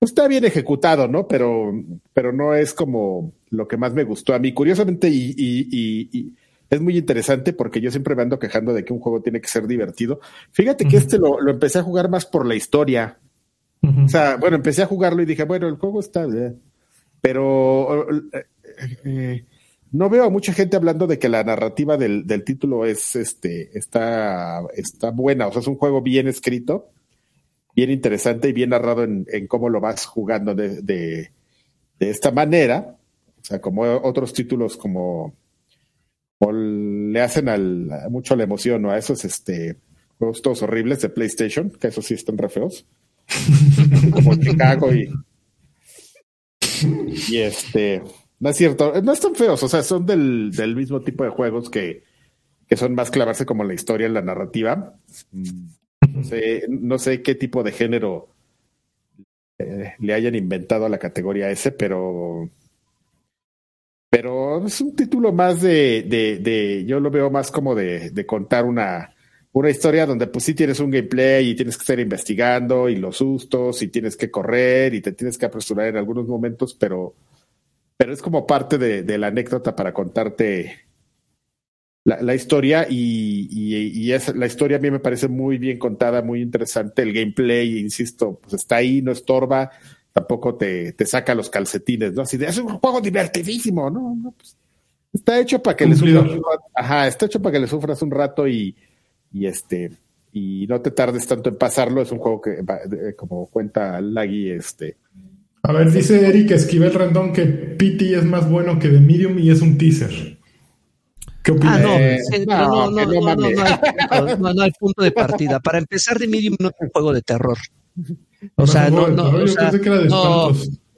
está bien ejecutado, ¿no? Pero, pero no es como lo que más me gustó a mí. Curiosamente, y, y, y, y es muy interesante porque yo siempre me ando quejando de que un juego tiene que ser divertido. Fíjate que este lo, lo empecé a jugar más por la historia. O sea, bueno, empecé a jugarlo y dije, bueno, el juego está, bien. pero eh, eh, no veo a mucha gente hablando de que la narrativa del, del, título es, este, está, está buena. O sea, es un juego bien escrito, bien interesante y bien narrado en, en cómo lo vas jugando de, de, esta manera. O sea, como otros títulos como, le hacen al, mucho la emoción, ¿no? A esos, este, juegos todos horribles de PlayStation, que esos sí están re feos como Chicago y, y este, no es cierto, no están feos, o sea, son del, del mismo tipo de juegos que, que son más clavarse como la historia en la narrativa. No sé, qué tipo de género eh, le hayan inventado a la categoría S, pero pero es un título más de, de, de yo lo veo más como de, de contar una, una historia donde pues sí tienes un gameplay y tienes que estar investigando y los sustos y tienes que correr y te tienes que apresurar en algunos momentos, pero, pero es como parte de la anécdota para contarte la, la historia y, y, y es, la historia a mí me parece muy bien contada, muy interesante. El gameplay, insisto, pues está ahí, no estorba, tampoco te, te saca los calcetines, ¿no? Así de, es un juego divertidísimo, ¿no? no pues, está hecho para que le sufras, ajá, está hecho para que le sufras un rato y, y este y no te tardes tanto en pasarlo, es un juego que como cuenta Lagui, este a ver, dice Eric Esquivel Rendón que PT es más bueno que The Medium y es un teaser. ¿Qué opinas? Ah, no, eh, no, no, no, no, no, hay, no, no, hay punto de partida. Para empezar, de mínimo no es un juego de terror. O sea, no, no, o sea,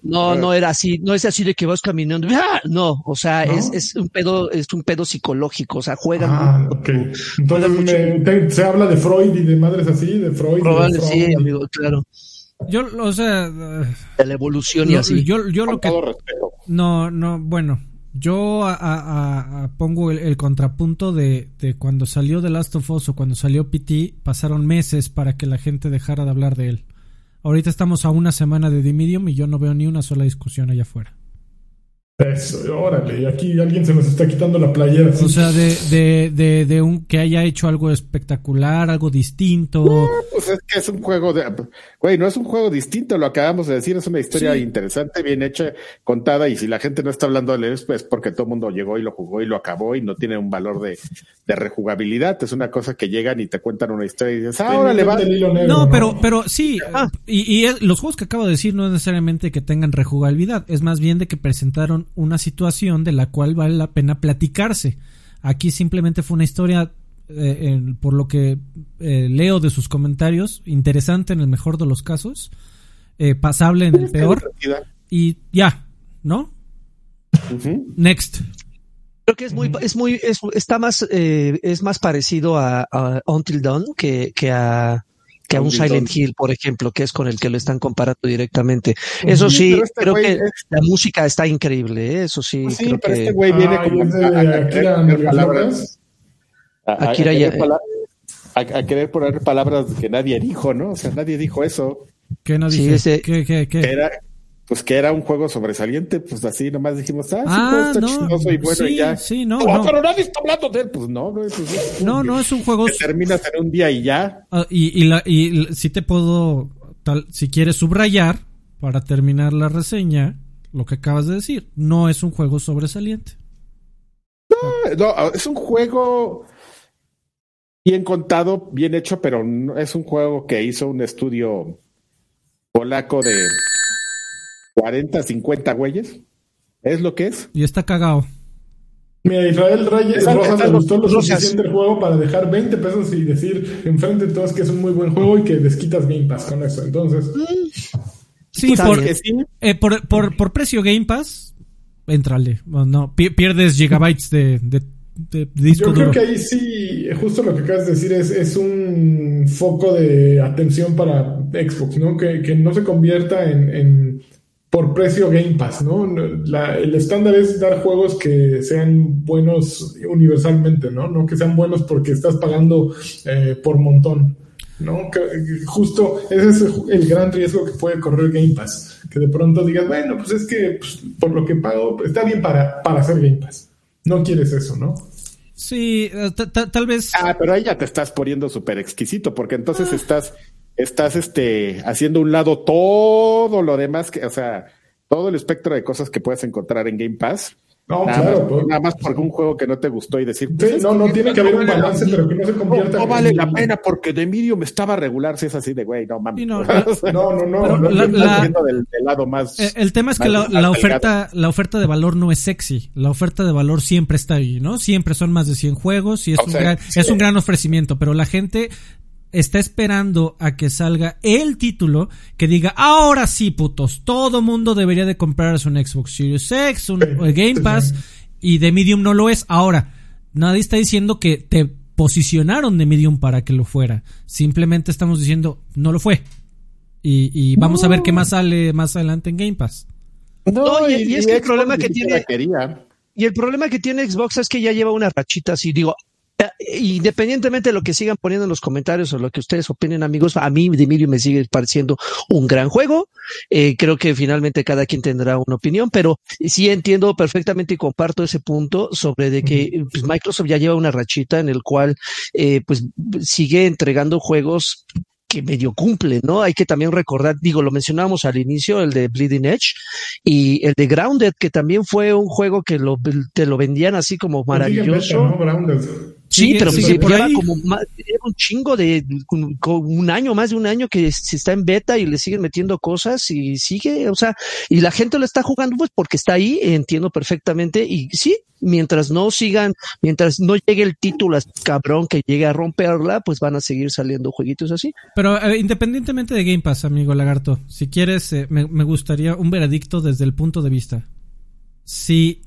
no, no era así, no es así de que vas caminando, ¡Ah! no, o sea, es, es, un pedo, es un pedo psicológico, o sea, juegan. Ah, mucho, okay. Entonces me, te, se habla de Freud y de madres así, de Freud. Probable, de Freud. sí, amigo, claro. Yo, o sea, de la evolución y así. Yo, yo lo que no, no, bueno, yo a, a, a pongo el, el, contrapunto de, de cuando salió The Last of Us o cuando salió PT, pasaron meses para que la gente dejara de hablar de él. Ahorita estamos a una semana de The Medium y yo no veo ni una sola discusión allá afuera. Eso, órale, y aquí alguien se nos está quitando la playera. ¿sí? O sea, de, de, de, de, un que haya hecho algo espectacular, algo distinto. No, pues es que es un juego de. Güey, no es un juego distinto, lo acabamos de decir, es una historia sí. interesante, bien hecha, contada, y si la gente no está hablando de él, pues porque todo el mundo llegó y lo jugó y lo acabó y no tiene un valor de, de rejugabilidad. Es una cosa que llegan y te cuentan una historia y dices, ah, ahora le va. Negro, no, ¿no? pero, pero sí, ah. y, y es, los juegos que acabo de decir no es necesariamente que tengan rejugabilidad, es más bien de que presentaron una situación de la cual vale la pena platicarse. Aquí simplemente fue una historia, eh, en, por lo que eh, leo de sus comentarios, interesante en el mejor de los casos, eh, pasable en el peor, y ya, ¿no? Uh -huh. Next. Creo que es muy, es muy, es, está más, eh, es más parecido a, a Until Dawn que, que a que a un Silent Hill, por ejemplo, que es con el que lo están comparando directamente. Eso sí, este creo que es... la música está increíble, ¿eh? eso sí. Pues sí creo pero que... este güey viene ah, como a, a, a, querer palabras. A, Akira ya... a, querer poner palabras que nadie dijo, ¿no? O sea, nadie dijo eso. ¿Qué no dice? Sí, ese... ¿Qué, qué, qué? Que era, pues que era un juego sobresaliente, pues así nomás dijimos, ah, Ah, sí, pues, está no, chistoso y bueno, sí, y ya. sí, no, Oh, no. pero nadie está hablando de él, pues no, güey, pues, es un- No, no, es un juego... que terminas en un día y ya. Ah, y, y, la, y si te puedo, tal, si quieres subrayar, para terminar la reseña, lo que acabas de decir, no es un juego sobresaliente. No, es un juego bien contado, bien hecho, pero no- es un juego que hizo un estudio polaco de 40, 50 güeyes. Es lo que es. Y está cagado. Mira, Israel Reyes Rosas le gustó lo suficiente el juego para dejar 20 pesos y decir enfrente de todos que es un muy buen juego y que desquitas Game Pass con eso. Entonces, Sí, por, eh, por, por, por precio Game Pass, entrale. Bueno, no, pi- pierdes gigabytes de, de, de disco yo creo duro. que ahí sí, justo lo que acabas de decir es, es un foco de atención para Xbox, ¿no? Que, que no se convierta en, en por precio Game Pass, ¿no? La- el estándar es dar juegos que sean buenos universalmente, ¿no? No que sean buenos porque estás pagando eh, por montón. ¿no? Que, justo ese es el gran riesgo que puede correr Game Pass. Que de pronto digas, bueno, pues es que pues, por lo que pago está bien para, para hacer Game Pass. No quieres eso, ¿no? Sí, eh, ta- ta- tal vez. Ah, pero ahí ya te estás poniendo súper exquisito, porque entonces estás, estás este, haciendo un lado todo lo demás que, o sea, todo el espectro de cosas que puedes encontrar en Game Pass. No, nada, claro. más, pues. nada más por un juego que no te gustó y decir, Sí, pues, es no, no tiene que haber un balance, pero que no se no, convierta no en- vale la pena porque de Medium estaba regular si es así de güey, no mames. Sí, no, No, no, no. Pero no, la- no, la- del, del lado más. Eh, El tema es que más- la, más la oferta, la oferta de valor no es sexy. La oferta de valor siempre está ahí, ¿no? Siempre son más de 100 juegos y es, O un, sea, gran, sí. es un gran ofrecimiento, pero la gente está esperando a que salga el título que diga, ahora sí, putos, todo mundo debería de comprarse un Xbox Series X, un Game Pass, y de Medium no lo es. Ahora, nadie está diciendo que te posicionaron de Medium para que lo fuera. Simplemente estamos diciendo, no lo fue. Y, y vamos a ver qué más sale más adelante en Game Pass. No, y- y es que el problema que tiene- quería. Y el problema que tiene Xbox es que ya lleva una rachita así, digo, independientemente de lo que sigan poniendo en los comentarios o lo que ustedes opinen, amigos, a mí Medium me sigue pareciendo un gran juego. Eh, creo que finalmente cada quien tendrá una opinión, pero sí entiendo perfectamente y comparto ese punto sobre de que pues, Microsoft ya lleva una rachita en el cual eh, pues sigue entregando juegos que medio cumplen, ¿no? Hay que también recordar, digo, lo mencionábamos al inicio, el de Bleeding Edge y el de Grounded, que también fue un juego que lo, te lo vendían así como maravilloso. Beta, ¿no? Grounded. Sí, Sigue- pero sigue se por lleva ahí. como lleva un chingo de un año, más de un año que se está en beta y le siguen metiendo cosas y sigue, o sea, y la gente lo está jugando pues porque está ahí, entiendo perfectamente y sí, mientras no sigan, mientras no llegue el título cabrón que llegue a romperla, pues van a seguir saliendo jueguitos así. Pero eh, independientemente de Game Pass, amigo Lagarto, si quieres, eh, me, me gustaría un veredicto desde el punto de vista. Si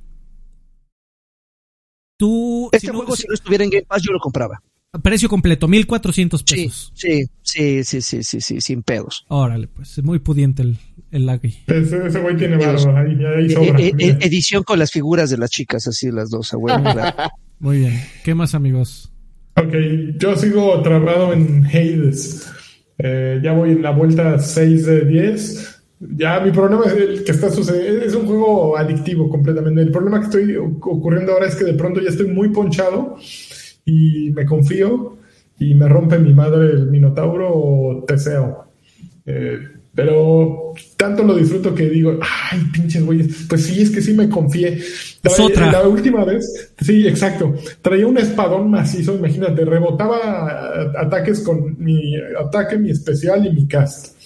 tú... Este si no- juego si- si no estuviera en Game Pass yo lo compraba. precio completo, 1400 Sí, pesos. sí, sí, sí, sí, sí, sí, sin pedos. Órale, pues, es muy pudiente el, el lag ahí. Ese, ese güey tiene barro, ahí, ahí sobra. Eh, eh, edición con las figuras de las chicas, así las dos, a huevo, claro. Muy bien. ¿Qué más, amigos? Ok, yo sigo trabado en Hades. Eh, ya voy en la vuelta 6 de 10. Ya mi problema es el que está sucediendo. Es un juego adictivo completamente. El problema que estoy ocurriendo ahora es que de pronto ya estoy muy ponchado y me confío y me rompe mi madre el Minotauro o Teseo. Eh, pero tanto lo disfruto que digo, ay, pinches güeyes, pues sí, es que sí me confié. Otra. La última vez, sí, exacto. Traía un espadón macizo, imagínate, rebotaba ataques con mi ataque, mi especial y mi cast.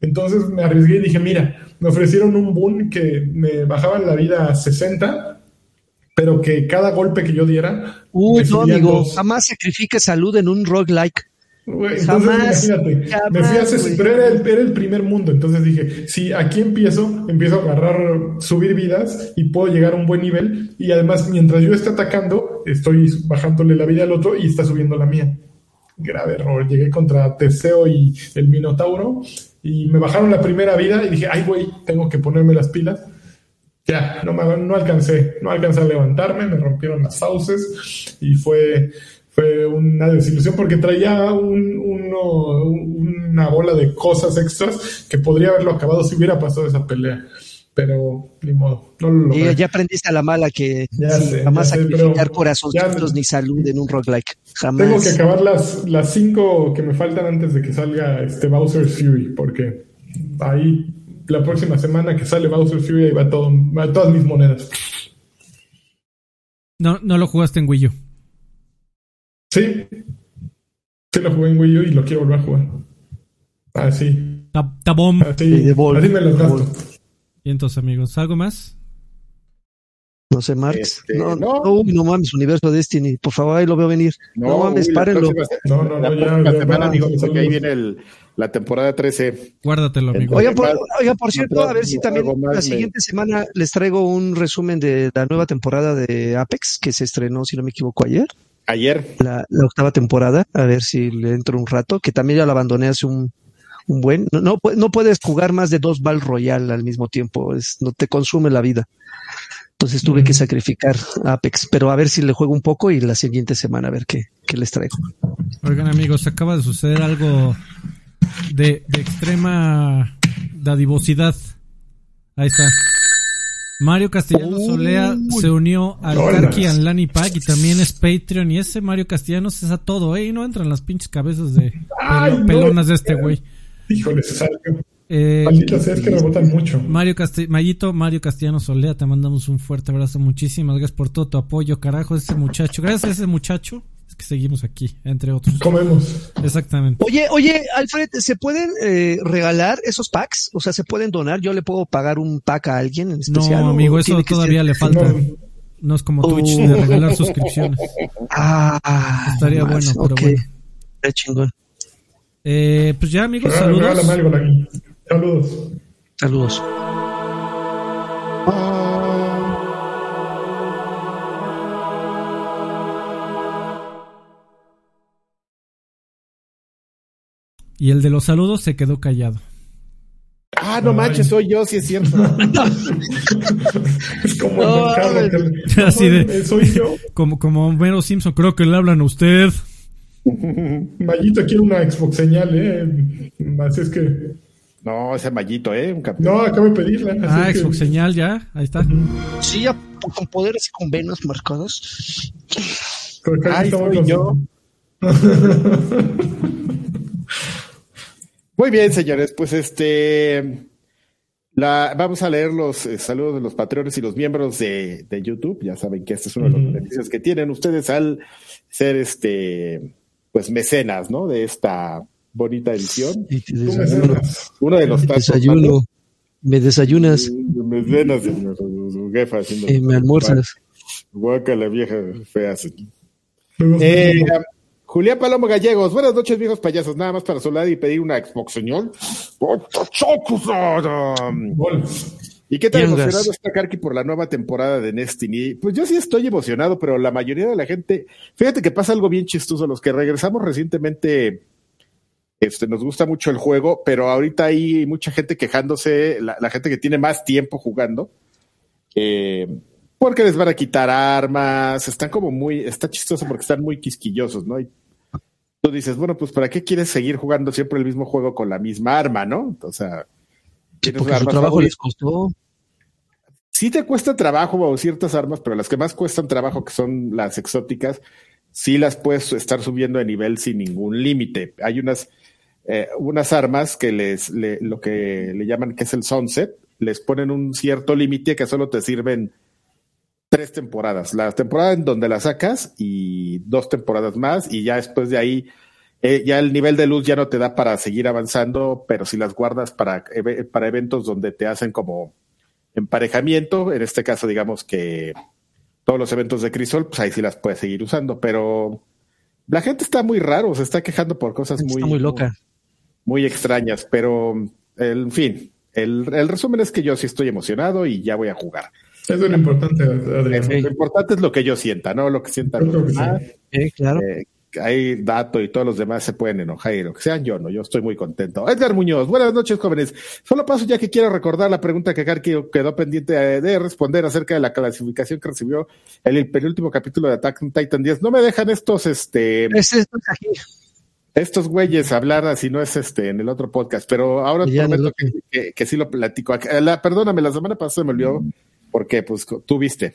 Entonces me arriesgué y dije, mira, me ofrecieron un boon que me bajaban la vida a 60, pero que cada golpe que yo diera... Uy, no, amigo, dos. jamás sacrifiques salud en un roguelike. Güey, Jamás, entonces, imagínate, me fui a güey. pero era el, era el primer mundo, entonces dije, si aquí empiezo, empiezo a agarrar, subir vidas y puedo llegar a un buen nivel y además mientras yo esté atacando, estoy bajándole la vida al otro y está subiendo la mía. Grave error, llegué contra Teseo y el Minotauro y me bajaron la primera vida y dije, ay güey, tengo que ponerme las pilas. Ya, no, me, no alcancé, no alcancé a levantarme, me rompieron las fauces y fue, fue una desilusión porque traía una bola de cosas extras que podría haberlo acabado si hubiera pasado esa pelea. Pero ni modo, no lo logré. ya aprendiste a la mala que jamás sacrificar corazoncitos ni salud en un roguelike. Jamás. Tengo que acabar las, las cinco que me faltan antes de que salga este Bowser's Fury, porque ahí la próxima semana que sale Bowser's Fury ahí va, todo, va todas mis monedas. No, no lo jugaste en Wii U. Sí. Sí lo jugué en Wii U y lo quiero volver a jugar. Ah, sí. Tabom. Así, así me lo gasto. Y entonces, amigos, ¿algo más? No sé, Marx. Este, no, no, no, no, mames, Universo Destiny. Por favor, ahí lo veo venir. No, mames, párenlo. No, no, no, ya. La semana, amigo, porque ahí viene el, la temporada 13. Guárdatelo, amigo. Oiga, por, oiga, por cierto, a ver si también la siguiente semana les traigo un resumen de la nueva temporada de Apex, que se estrenó, si no me equivoco, ayer. Ayer. La, octava temporada, a ver si le entro un rato, que también ya la abandoné hace un buen. No, no, no, puedes jugar más de dos Ball Royal al mismo tiempo, es, no te consume la vida. Entonces tuve que sacrificar Apex, pero a ver si le juego un poco y la siguiente semana a ver qué, qué les traigo. Oigan amigos, acaba de suceder algo de, de extrema dadivosidad. Ahí está. Mario Castellanos Solea se unió al Karki Lani Pack y también es Patreon. Y ese Mario Castellanos es a todo, ¿eh? Y no entran las pinches cabezas de pelonas de este güey. Híjole, eh, es que rebotan mucho. Mario Mayito, Mario Castellanos Solea, te mandamos un fuerte abrazo. Muchísimas gracias por todo tu apoyo, carajo, ese muchacho. Gracias a ese muchacho que seguimos aquí, entre otros. Comemos. Exactamente. Oye, oye, Alfred, ¿se pueden eh, regalar esos packs? O sea, ¿se pueden donar? ¿Yo le puedo pagar un pack a alguien en especial? No, amigo, eso todavía le falta. No. es como Twitch de oh. regalar suscripciones. Ah, estaría bueno, pero bueno. Qué chingón. Eh, pues ya, amigos, saludos. Saludos. Saludos. Y el de los saludos se quedó callado. Ah, no manches, soy yo, sí es cierto. es como no, el Así de, soy yo. Como, como Homero Simpson, creo que le hablan a usted. Mallito quiere una Xbox señal, ¿eh? Así es que. No, ese Mallito, ¿eh? Un no, acabo de pedirla. Ah, Xbox señal, ya, ahí está. Sí, ya con poderes y con venas marcadas. Ay, soy yo. Muy bien, señores, pues este la, vamos a leer los eh, saludos de los patrones y los miembros de, YouTube. Ya saben que este es uno de los beneficios que tienen ustedes al ser este pues mecenas, ¿no? De esta bonita edición. Uno de los Desayuno. Me desayunas. Me desayunas, señor. Su jefa. Eh, me almuerzas. Guaca la vieja fea. Eh, Julián Palomo Gallegos, buenas noches, viejos payasos. Nada más para solar y pedir una Xbox, señor. ¿Y qué tan emocionado está Karki por la nueva temporada de Destiny? Pues yo sí estoy emocionado, pero la mayoría de la gente, fíjate que pasa algo bien chistoso. Los que regresamos recientemente, este, nos gusta mucho el juego, pero ahorita hay mucha gente quejándose, la, la gente que tiene más tiempo jugando. Eh, porque les van a quitar armas, están como muy, está chistoso porque están muy quisquillosos, ¿no? Y tú dices, bueno, pues ¿para qué quieres seguir jugando siempre el mismo juego con la misma arma, ¿no? O sea, ¿tienes porque su trabajo les costó. Sí te cuesta trabajo o ciertas armas, pero las que más cuestan trabajo, que son las exóticas, sí las puedes estar subiendo de nivel sin ningún límite. Hay unas, eh, unas armas que les, lo que le llaman que es el sunset, les ponen un cierto límite que solo te sirven tres temporadas. La temporada en donde la sacas y dos temporadas más y ya después de ahí eh, ya el nivel de luz ya no te da para seguir avanzando, pero si las guardas para, para eventos donde te hacen como emparejamiento, en este caso digamos que todos los eventos de Crisol, pues ahí sí las puedes seguir usando, pero la gente está muy raro, se está quejando por cosas muy, muy loca. Muy, extrañas, pero en fin, el, el resumen es que yo sí estoy emocionado y ya voy a jugar. Eso es lo importante, Adrián. Lo importante es lo que yo sienta, ¿no? Lo que sientan los demás. claro. Eh, hay dato y todos los demás se pueden enojar y lo que sean, yo no, yo estoy muy contento. Edgar Muñoz, buenas noches, jóvenes. Solo paso ya que quiero recordar la pregunta que Karki quedó pendiente de responder acerca de la clasificación que recibió el penúltimo capítulo de Attack on Titan 10. No me dejan estos, este. Estos güeyes hablar así no es este en el otro podcast, pero ahora prometo que, que, sí lo platico. La, perdóname, la semana pasada me olvidó porque pues tú viste.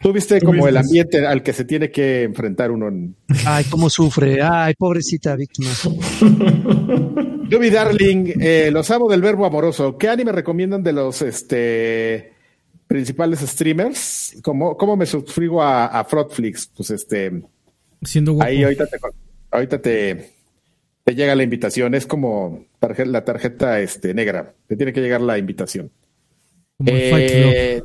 Tú viste como el ambiente al que se tiene que enfrentar uno. Ay, cómo sufre. Ay, pobrecita víctima. Yubi Darling, eh, los amo del verbo amoroso. ¿Qué anime recomiendan de los este principales streamers? ¿Cómo, cómo me suscribo a, a Frotflix? Pues este. Siendo guapo. Ahí ahorita te, ahorita te, te llega la invitación. Es como la tarjeta este, negra. Te tiene que llegar la invitación. Eh,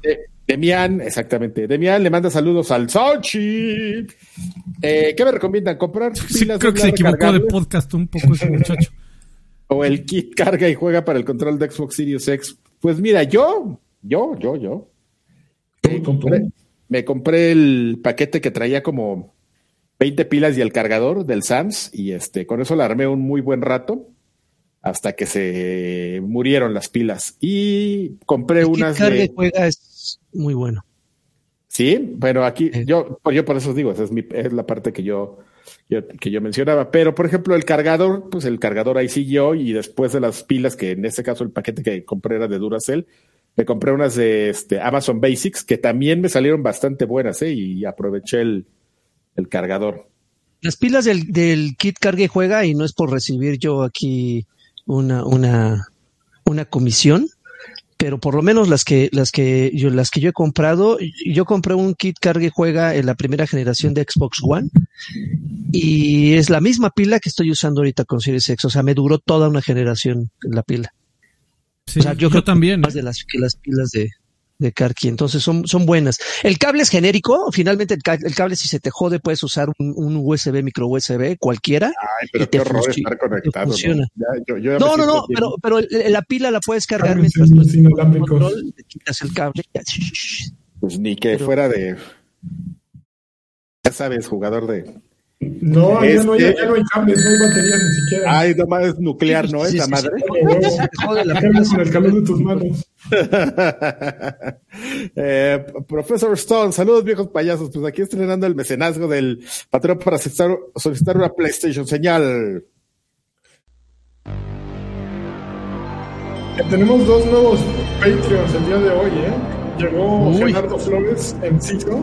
Demian, exactamente. Demian le manda saludos al Sochi. Eh, ¿Qué me recomiendan? ¿Comprar pilas Creo que se equivocó de podcast un poco ese muchacho. o el kit carga y juega para el control de Xbox Series X. Pues mira, yo, yo, yo, yo. Me compré, me compré el paquete que traía como 20 pilas y el cargador del Sams y este, con eso la armé un muy buen rato hasta que se murieron las pilas. Y compré el unas. Kit de... juega es muy bueno. Sí, pero aquí yo, yo por eso digo, esa es, mi, es la parte que yo, que yo mencionaba. Pero, por ejemplo, el cargador, pues el cargador ahí siguió y después de las pilas, que en este caso el paquete que compré era de Duracell, me compré unas de este, Amazon Basics que también me salieron bastante buenas, ¿eh? Y aproveché el, el cargador. Las pilas del, del kit cargue juega y no es por recibir yo aquí una, una, una comisión, pero por lo menos las que, las que yo, las que yo he comprado, yo compré un kit cargue juega en la primera generación de Xbox One y es la misma pila que estoy usando ahorita con Series X, o sea, me duró toda una generación la pila. o sea, yo, creo también. Más ¿eh? de las, que las pilas de, de Karki, entonces son, son buenas. El cable es genérico, finalmente el, cable, si se te jode puedes usar un, USB, micro USB, cualquiera. Ay, pero qué horror estar conectado. ¿no? no, no, pero, pero la pila la puedes cargar mientras tú control, te quitas el cable. Pues ni que fuera de, ya sabes, jugador de no, ya, no, ya, no hay cables, no hay baterías ni siquiera. Ay, nomás es nuclear, ¿no? Esa madre. con el calor de tus manos. eh, Profesor Stone, saludos viejos payasos. Pues aquí estrenando el mecenazgo del patrón para solicitar, solicitar una PlayStation señal. tenemos dos nuevos Patreons el día de hoy, ¿eh? Llegó Gerardo Flores en Ciclo.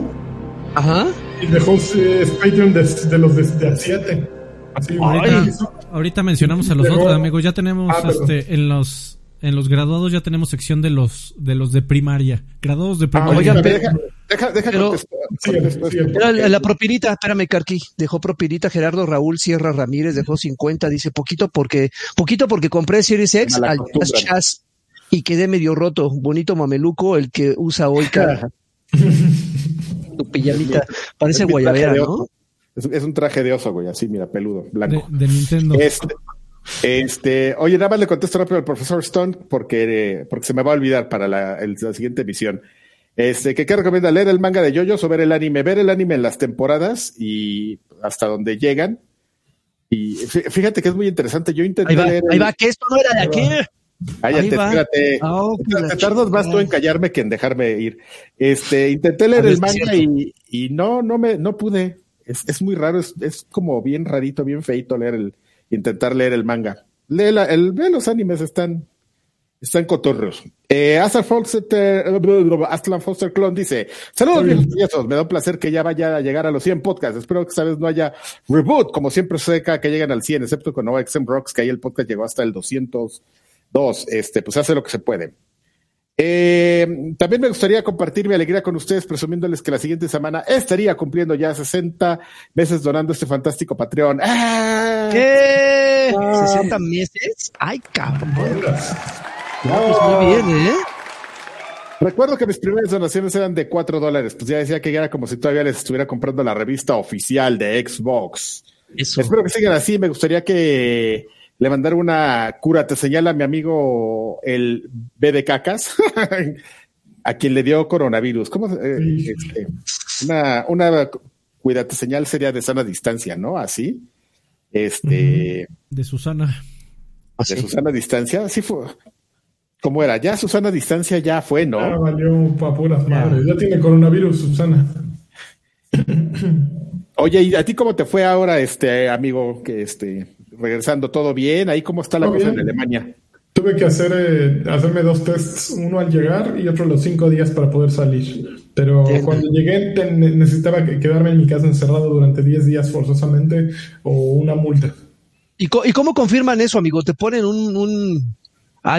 Ajá. Y dejó eh, Patreon de, de, los de, de 7. Así, ahorita, ahorita, mencionamos a los otros, amigos. Ya tenemos ah, este, en los en los graduados ya tenemos sección de los de los de primaria. Graduados de ah, primaria. deja, deja, pero, la, propinita, espérame, Carqui, dejó propinita Gerardo Raúl Sierra Ramírez, dejó 50, dice poquito porque, poquito porque compré Series X al Chas y quedé medio roto. Bonito mameluco el que usa hoy, cara. tu pijamita, parece guayabera, ¿no? Es, un traje de oso, güey, así, mira, peludo, blanco. De, Nintendo. Este, este, oye, nada más le contesto rápido al profesor Stone porque, porque se me va a olvidar para la, siguiente emisión. Este, ¿qué, recomienda? ¿Leer el manga de Yoyos o ver el anime? Ver el anime en las temporadas y hasta donde llegan. Y fíjate que es muy interesante. Yo intenté ahí va, leer. Ahí va, que esto no era de aquí. Cállate, espérate. Oh, te tardas más tú en callarme que en dejarme ir. Este, intenté leer el manga y, y, no, no me, no pude. Es, es muy raro, es, es como bien rarito, bien feito leer el, intentar leer el manga. Lee, la, el, los animes, están, están cotorros. Eh, Aslan Foster, Aslan Foster Clone dice, saludos viejos me da un placer que ya vaya a llegar a los 100 podcasts. Espero que esta vez no haya reboot, como siempre seca que lleguen al 100, excepto con Nova XM Rocks, que ahí el podcast llegó hasta el 202. Este, pues hace lo que se puede. Eh, también me gustaría compartir mi alegría con ustedes, presumiéndoles que la siguiente semana estaría cumpliendo ya 60 meses donando este fantástico Patreon. ¡Ah! ¿Qué? ¿60 meses? ¡Ay, cabrón! pues muy bien, ¿eh? Recuerdo que mis primeras donaciones eran de 4 dólares, pues ya decía que era como si todavía les estuviera comprando la revista oficial de Xbox. Espero que sigan así, me gustaría que le mandar una cura, te señala mi amigo el B de cacas, a quien le dio coronavirus. ¿Cómo? Eh, este, una, una, cuídate señal sería de sana distancia, ¿no? Así. Este. De Susana. De Susana distancia, sí fue. ¿Cómo era? Ya Susana distancia ya fue, ¿no? Ya valió pa' puras madres. Ya tiene coronavirus, Susana. Oye, ¿y a ti cómo te fue ahora, este amigo, que este, regresando todo bien? ¿Ahí cómo está la cosa bien. en Alemania? Tuve que hacer eh, hacerme dos tests, uno al llegar y otro los cinco días para poder salir. Pero cuando llegué necesitaba que- quedarme en mi casa encerrado durante 10 días forzosamente o una multa. ¿Y, co- y cómo confirman eso, amigo? ¿Te ponen un,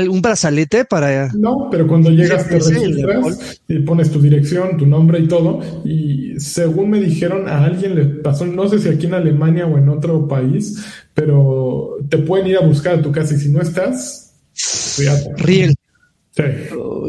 un brazalete para... No, pero cuando llegas te registras y pones tu dirección, tu nombre y todo. Y según me dijeron, a alguien le pasó, no sé si aquí en Alemania o en otro país, pero te pueden ir a buscar a tu casa y si no estás. Riel? Sí.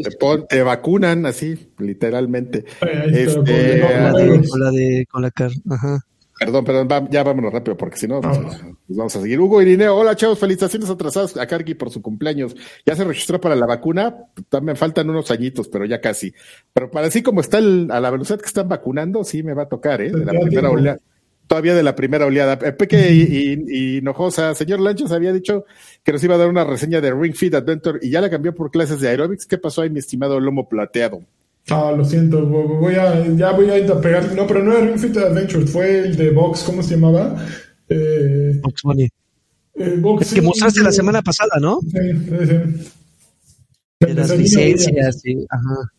Te, pon- te vacunan así, literalmente. Está, Este, con- la de, con- con la de, con la car... Ajá. Perdón, perdón, ya vámonos rápido, porque si no, pues, Vámonos. pues vamos a seguir. Hugo Irineo, hola chavos, felicitaciones atrasadas a Kargi por su cumpleaños. Ya se registró para la vacuna, también faltan unos añitos, pero ya casi. Pero para así como está el- a la velocidad que están vacunando, sí me va a tocar, ¿eh? De la primera oleada. Todavía de la primera oleada. Eh, Peque y, y- y Hinojosa, señor Lanchos había dicho que nos iba a dar una reseña de Ring Fit Adventure y ya la cambió por clases de aerobics. ¿Qué pasó ahí, mi estimado lomo plateado? Ah, lo siento, vo- voy a, ya voy a ir a pegar. No, pero no era Ring Fit Adventure, fue el de Box, ¿cómo se llamaba? Eh, Box Bunny. eh, Box, Que mostraste la semana pasada, ¿no? Sí, sí, sí. De las licencias, sí. Ajá.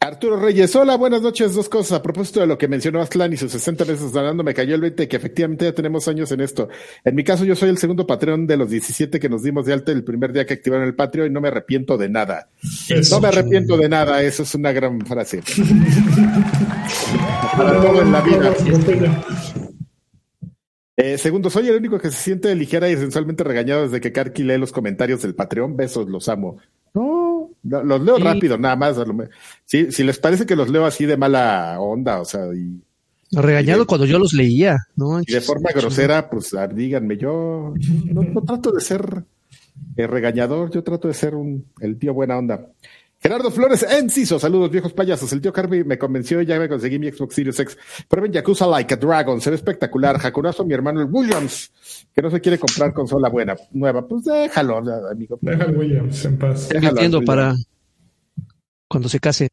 Arturo Reyes, hola, buenas noches. Dos cosas. A propósito de lo que mencionó Aztlán y sus 60 meses ganando, me cayó el 20 que efectivamente ya tenemos años en esto. En mi caso, yo soy el segundo Patreon de los 17 que nos dimos de alta el primer día que activaron el Patreon y no me arrepiento de nada. Eso. No me arrepiento de nada, eso es una gran frase. Para todo en la vida. Eh, segundo, soy el único que se siente ligera y sensualmente regañado desde que Karki lee los comentarios del Patreon. Besos, los amo. No, los leo Sí. rápido, nada más. Sí, si les parece que los leo así de mala onda, o sea, y, Regañado Y de- cuando yo los leía, ¿no? y de forma grosera, pues díganme, yo no, no trato de ser eh, regañador, yo trato de ser un, el tío buena onda. Gerardo Flores, Enciso, saludos viejos payasos. El tío Carby me convenció y ya me conseguí mi Xbox Series X. Prueben Yakuza Like a Dragon, se ve espectacular. Hakurazo, mi hermano el Williams, que no se quiere comprar consola buena, nueva. Pues déjalo, amigo. Deja al Williams en paz. Déjalo, Entiendo para cuando se case.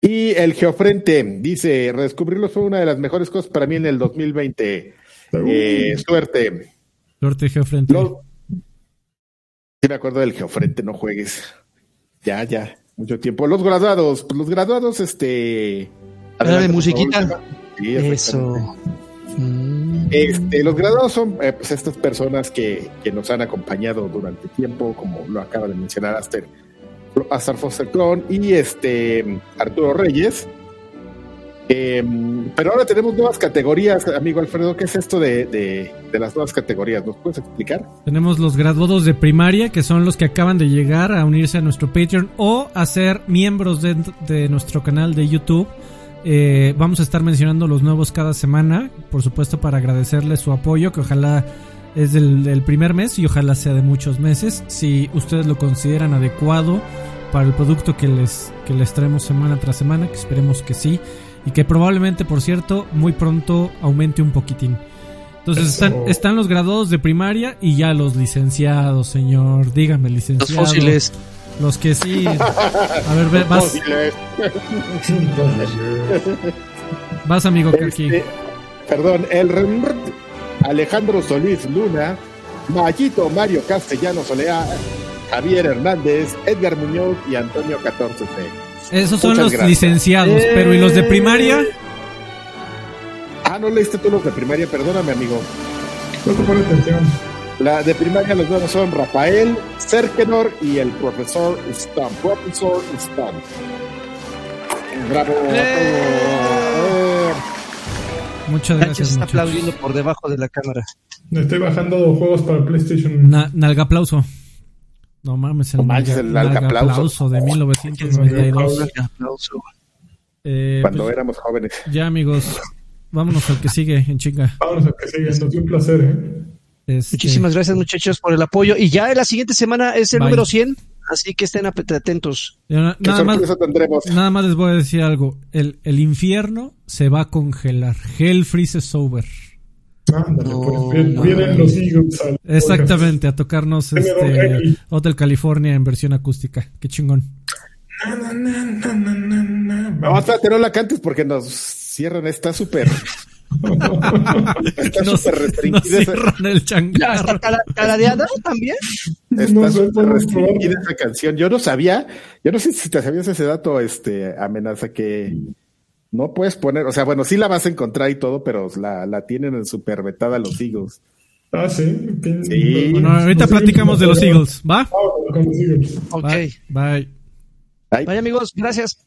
Y el Geofrente dice, redescubrirlos fue una de las mejores cosas para mí en el 2020. Eh, suerte. Suerte, Geofrente. Lo- Sí me acuerdo del Geofrente, no juegues. Ya, ya, mucho tiempo. Los graduados, pues los graduados, este... De musiquita. Sí. Eso. Mm. Este, los graduados son eh, pues estas personas que, que nos han acompañado durante tiempo, como lo acaba de mencionar Aster, Aster Foster Clon y este Arturo Reyes. Eh, pero ahora tenemos nuevas categorías, amigo Alfredo. ¿Qué es esto de, de- las nuevas categorías? ¿Nos puedes explicar? Tenemos los graduados de primaria, que son los que acaban de llegar a unirse a nuestro Patreon o a ser miembros de, de nuestro canal de YouTube. Eh, vamos a estar mencionando los nuevos cada semana, por supuesto para agradecerles su apoyo, que ojalá es del, del primer mes y ojalá sea de muchos meses. Si ustedes lo consideran adecuado para el producto que les, que les traemos semana tras semana, que esperemos que sí, y que probablemente, por cierto, muy pronto aumente un poquitín. Entonces están, están los graduados de primaria y ya los licenciados, señor. Dígame, Los licenciado. fósiles. Los que sí. A ver, ve- vas, Fósiles. vas amigo Kaki. Este, perdón, el Alejandro Solís Luna, Mayito Mario Castellano Solea, Javier Hernández, Edgar Muñoz y Antonio 14C. Esos son muchas los gracias. licenciados, pero ¿y los de primaria? Ah, no leíste tú los de primaria, perdóname, amigo. No te pone atención. La de primaria los nuevos son Rafael, Cerkenor y el profesor Stump. Profesor Stump. Bravo. Eh, Muchas gracias, está muchachos. aplaudiendo por debajo de la cámara. Me estoy bajando juegos para PlayStation. Na- nalga aplauso. No mames, el, No nalga, el aplauso de 1992. Un aplauso. Eh, Cuando pues, éramos jóvenes. ya amigos, vámonos al que sigue en chinga. Vámonos a que siga. Nos dio un placer, ¿eh? Este, Muchísimas gracias muchachos por el apoyo. Y ya la siguiente semana es el Bye. número 100. así que estén atentos. nada, más, nada más les voy a decir algo. El, el infierno se va a congelar. Hell freezes over. Ándale, pues vienen los Eagles. Exactamente, a tocarnos este Hotel California en versión acústica. Qué chingón. Vamos a tener la cantes porque nos cierran. Está súper. Está súper restringida. cierran el changarro. ¿Caladeada también? Está súper restringida esa canción. Yo no sabía, yo no sé si te sabías ese dato, este, amenaza que no puedes poner, o sea, bueno, sí la vas a encontrar y todo, pero la, la tienen en super vetada los Eagles. Ah, sí. sí. Bueno, ahorita platicamos de los Eagles, ¿va? Ah, con los Eagles. Ok. Bye. Bye. Bye, amigos. Gracias.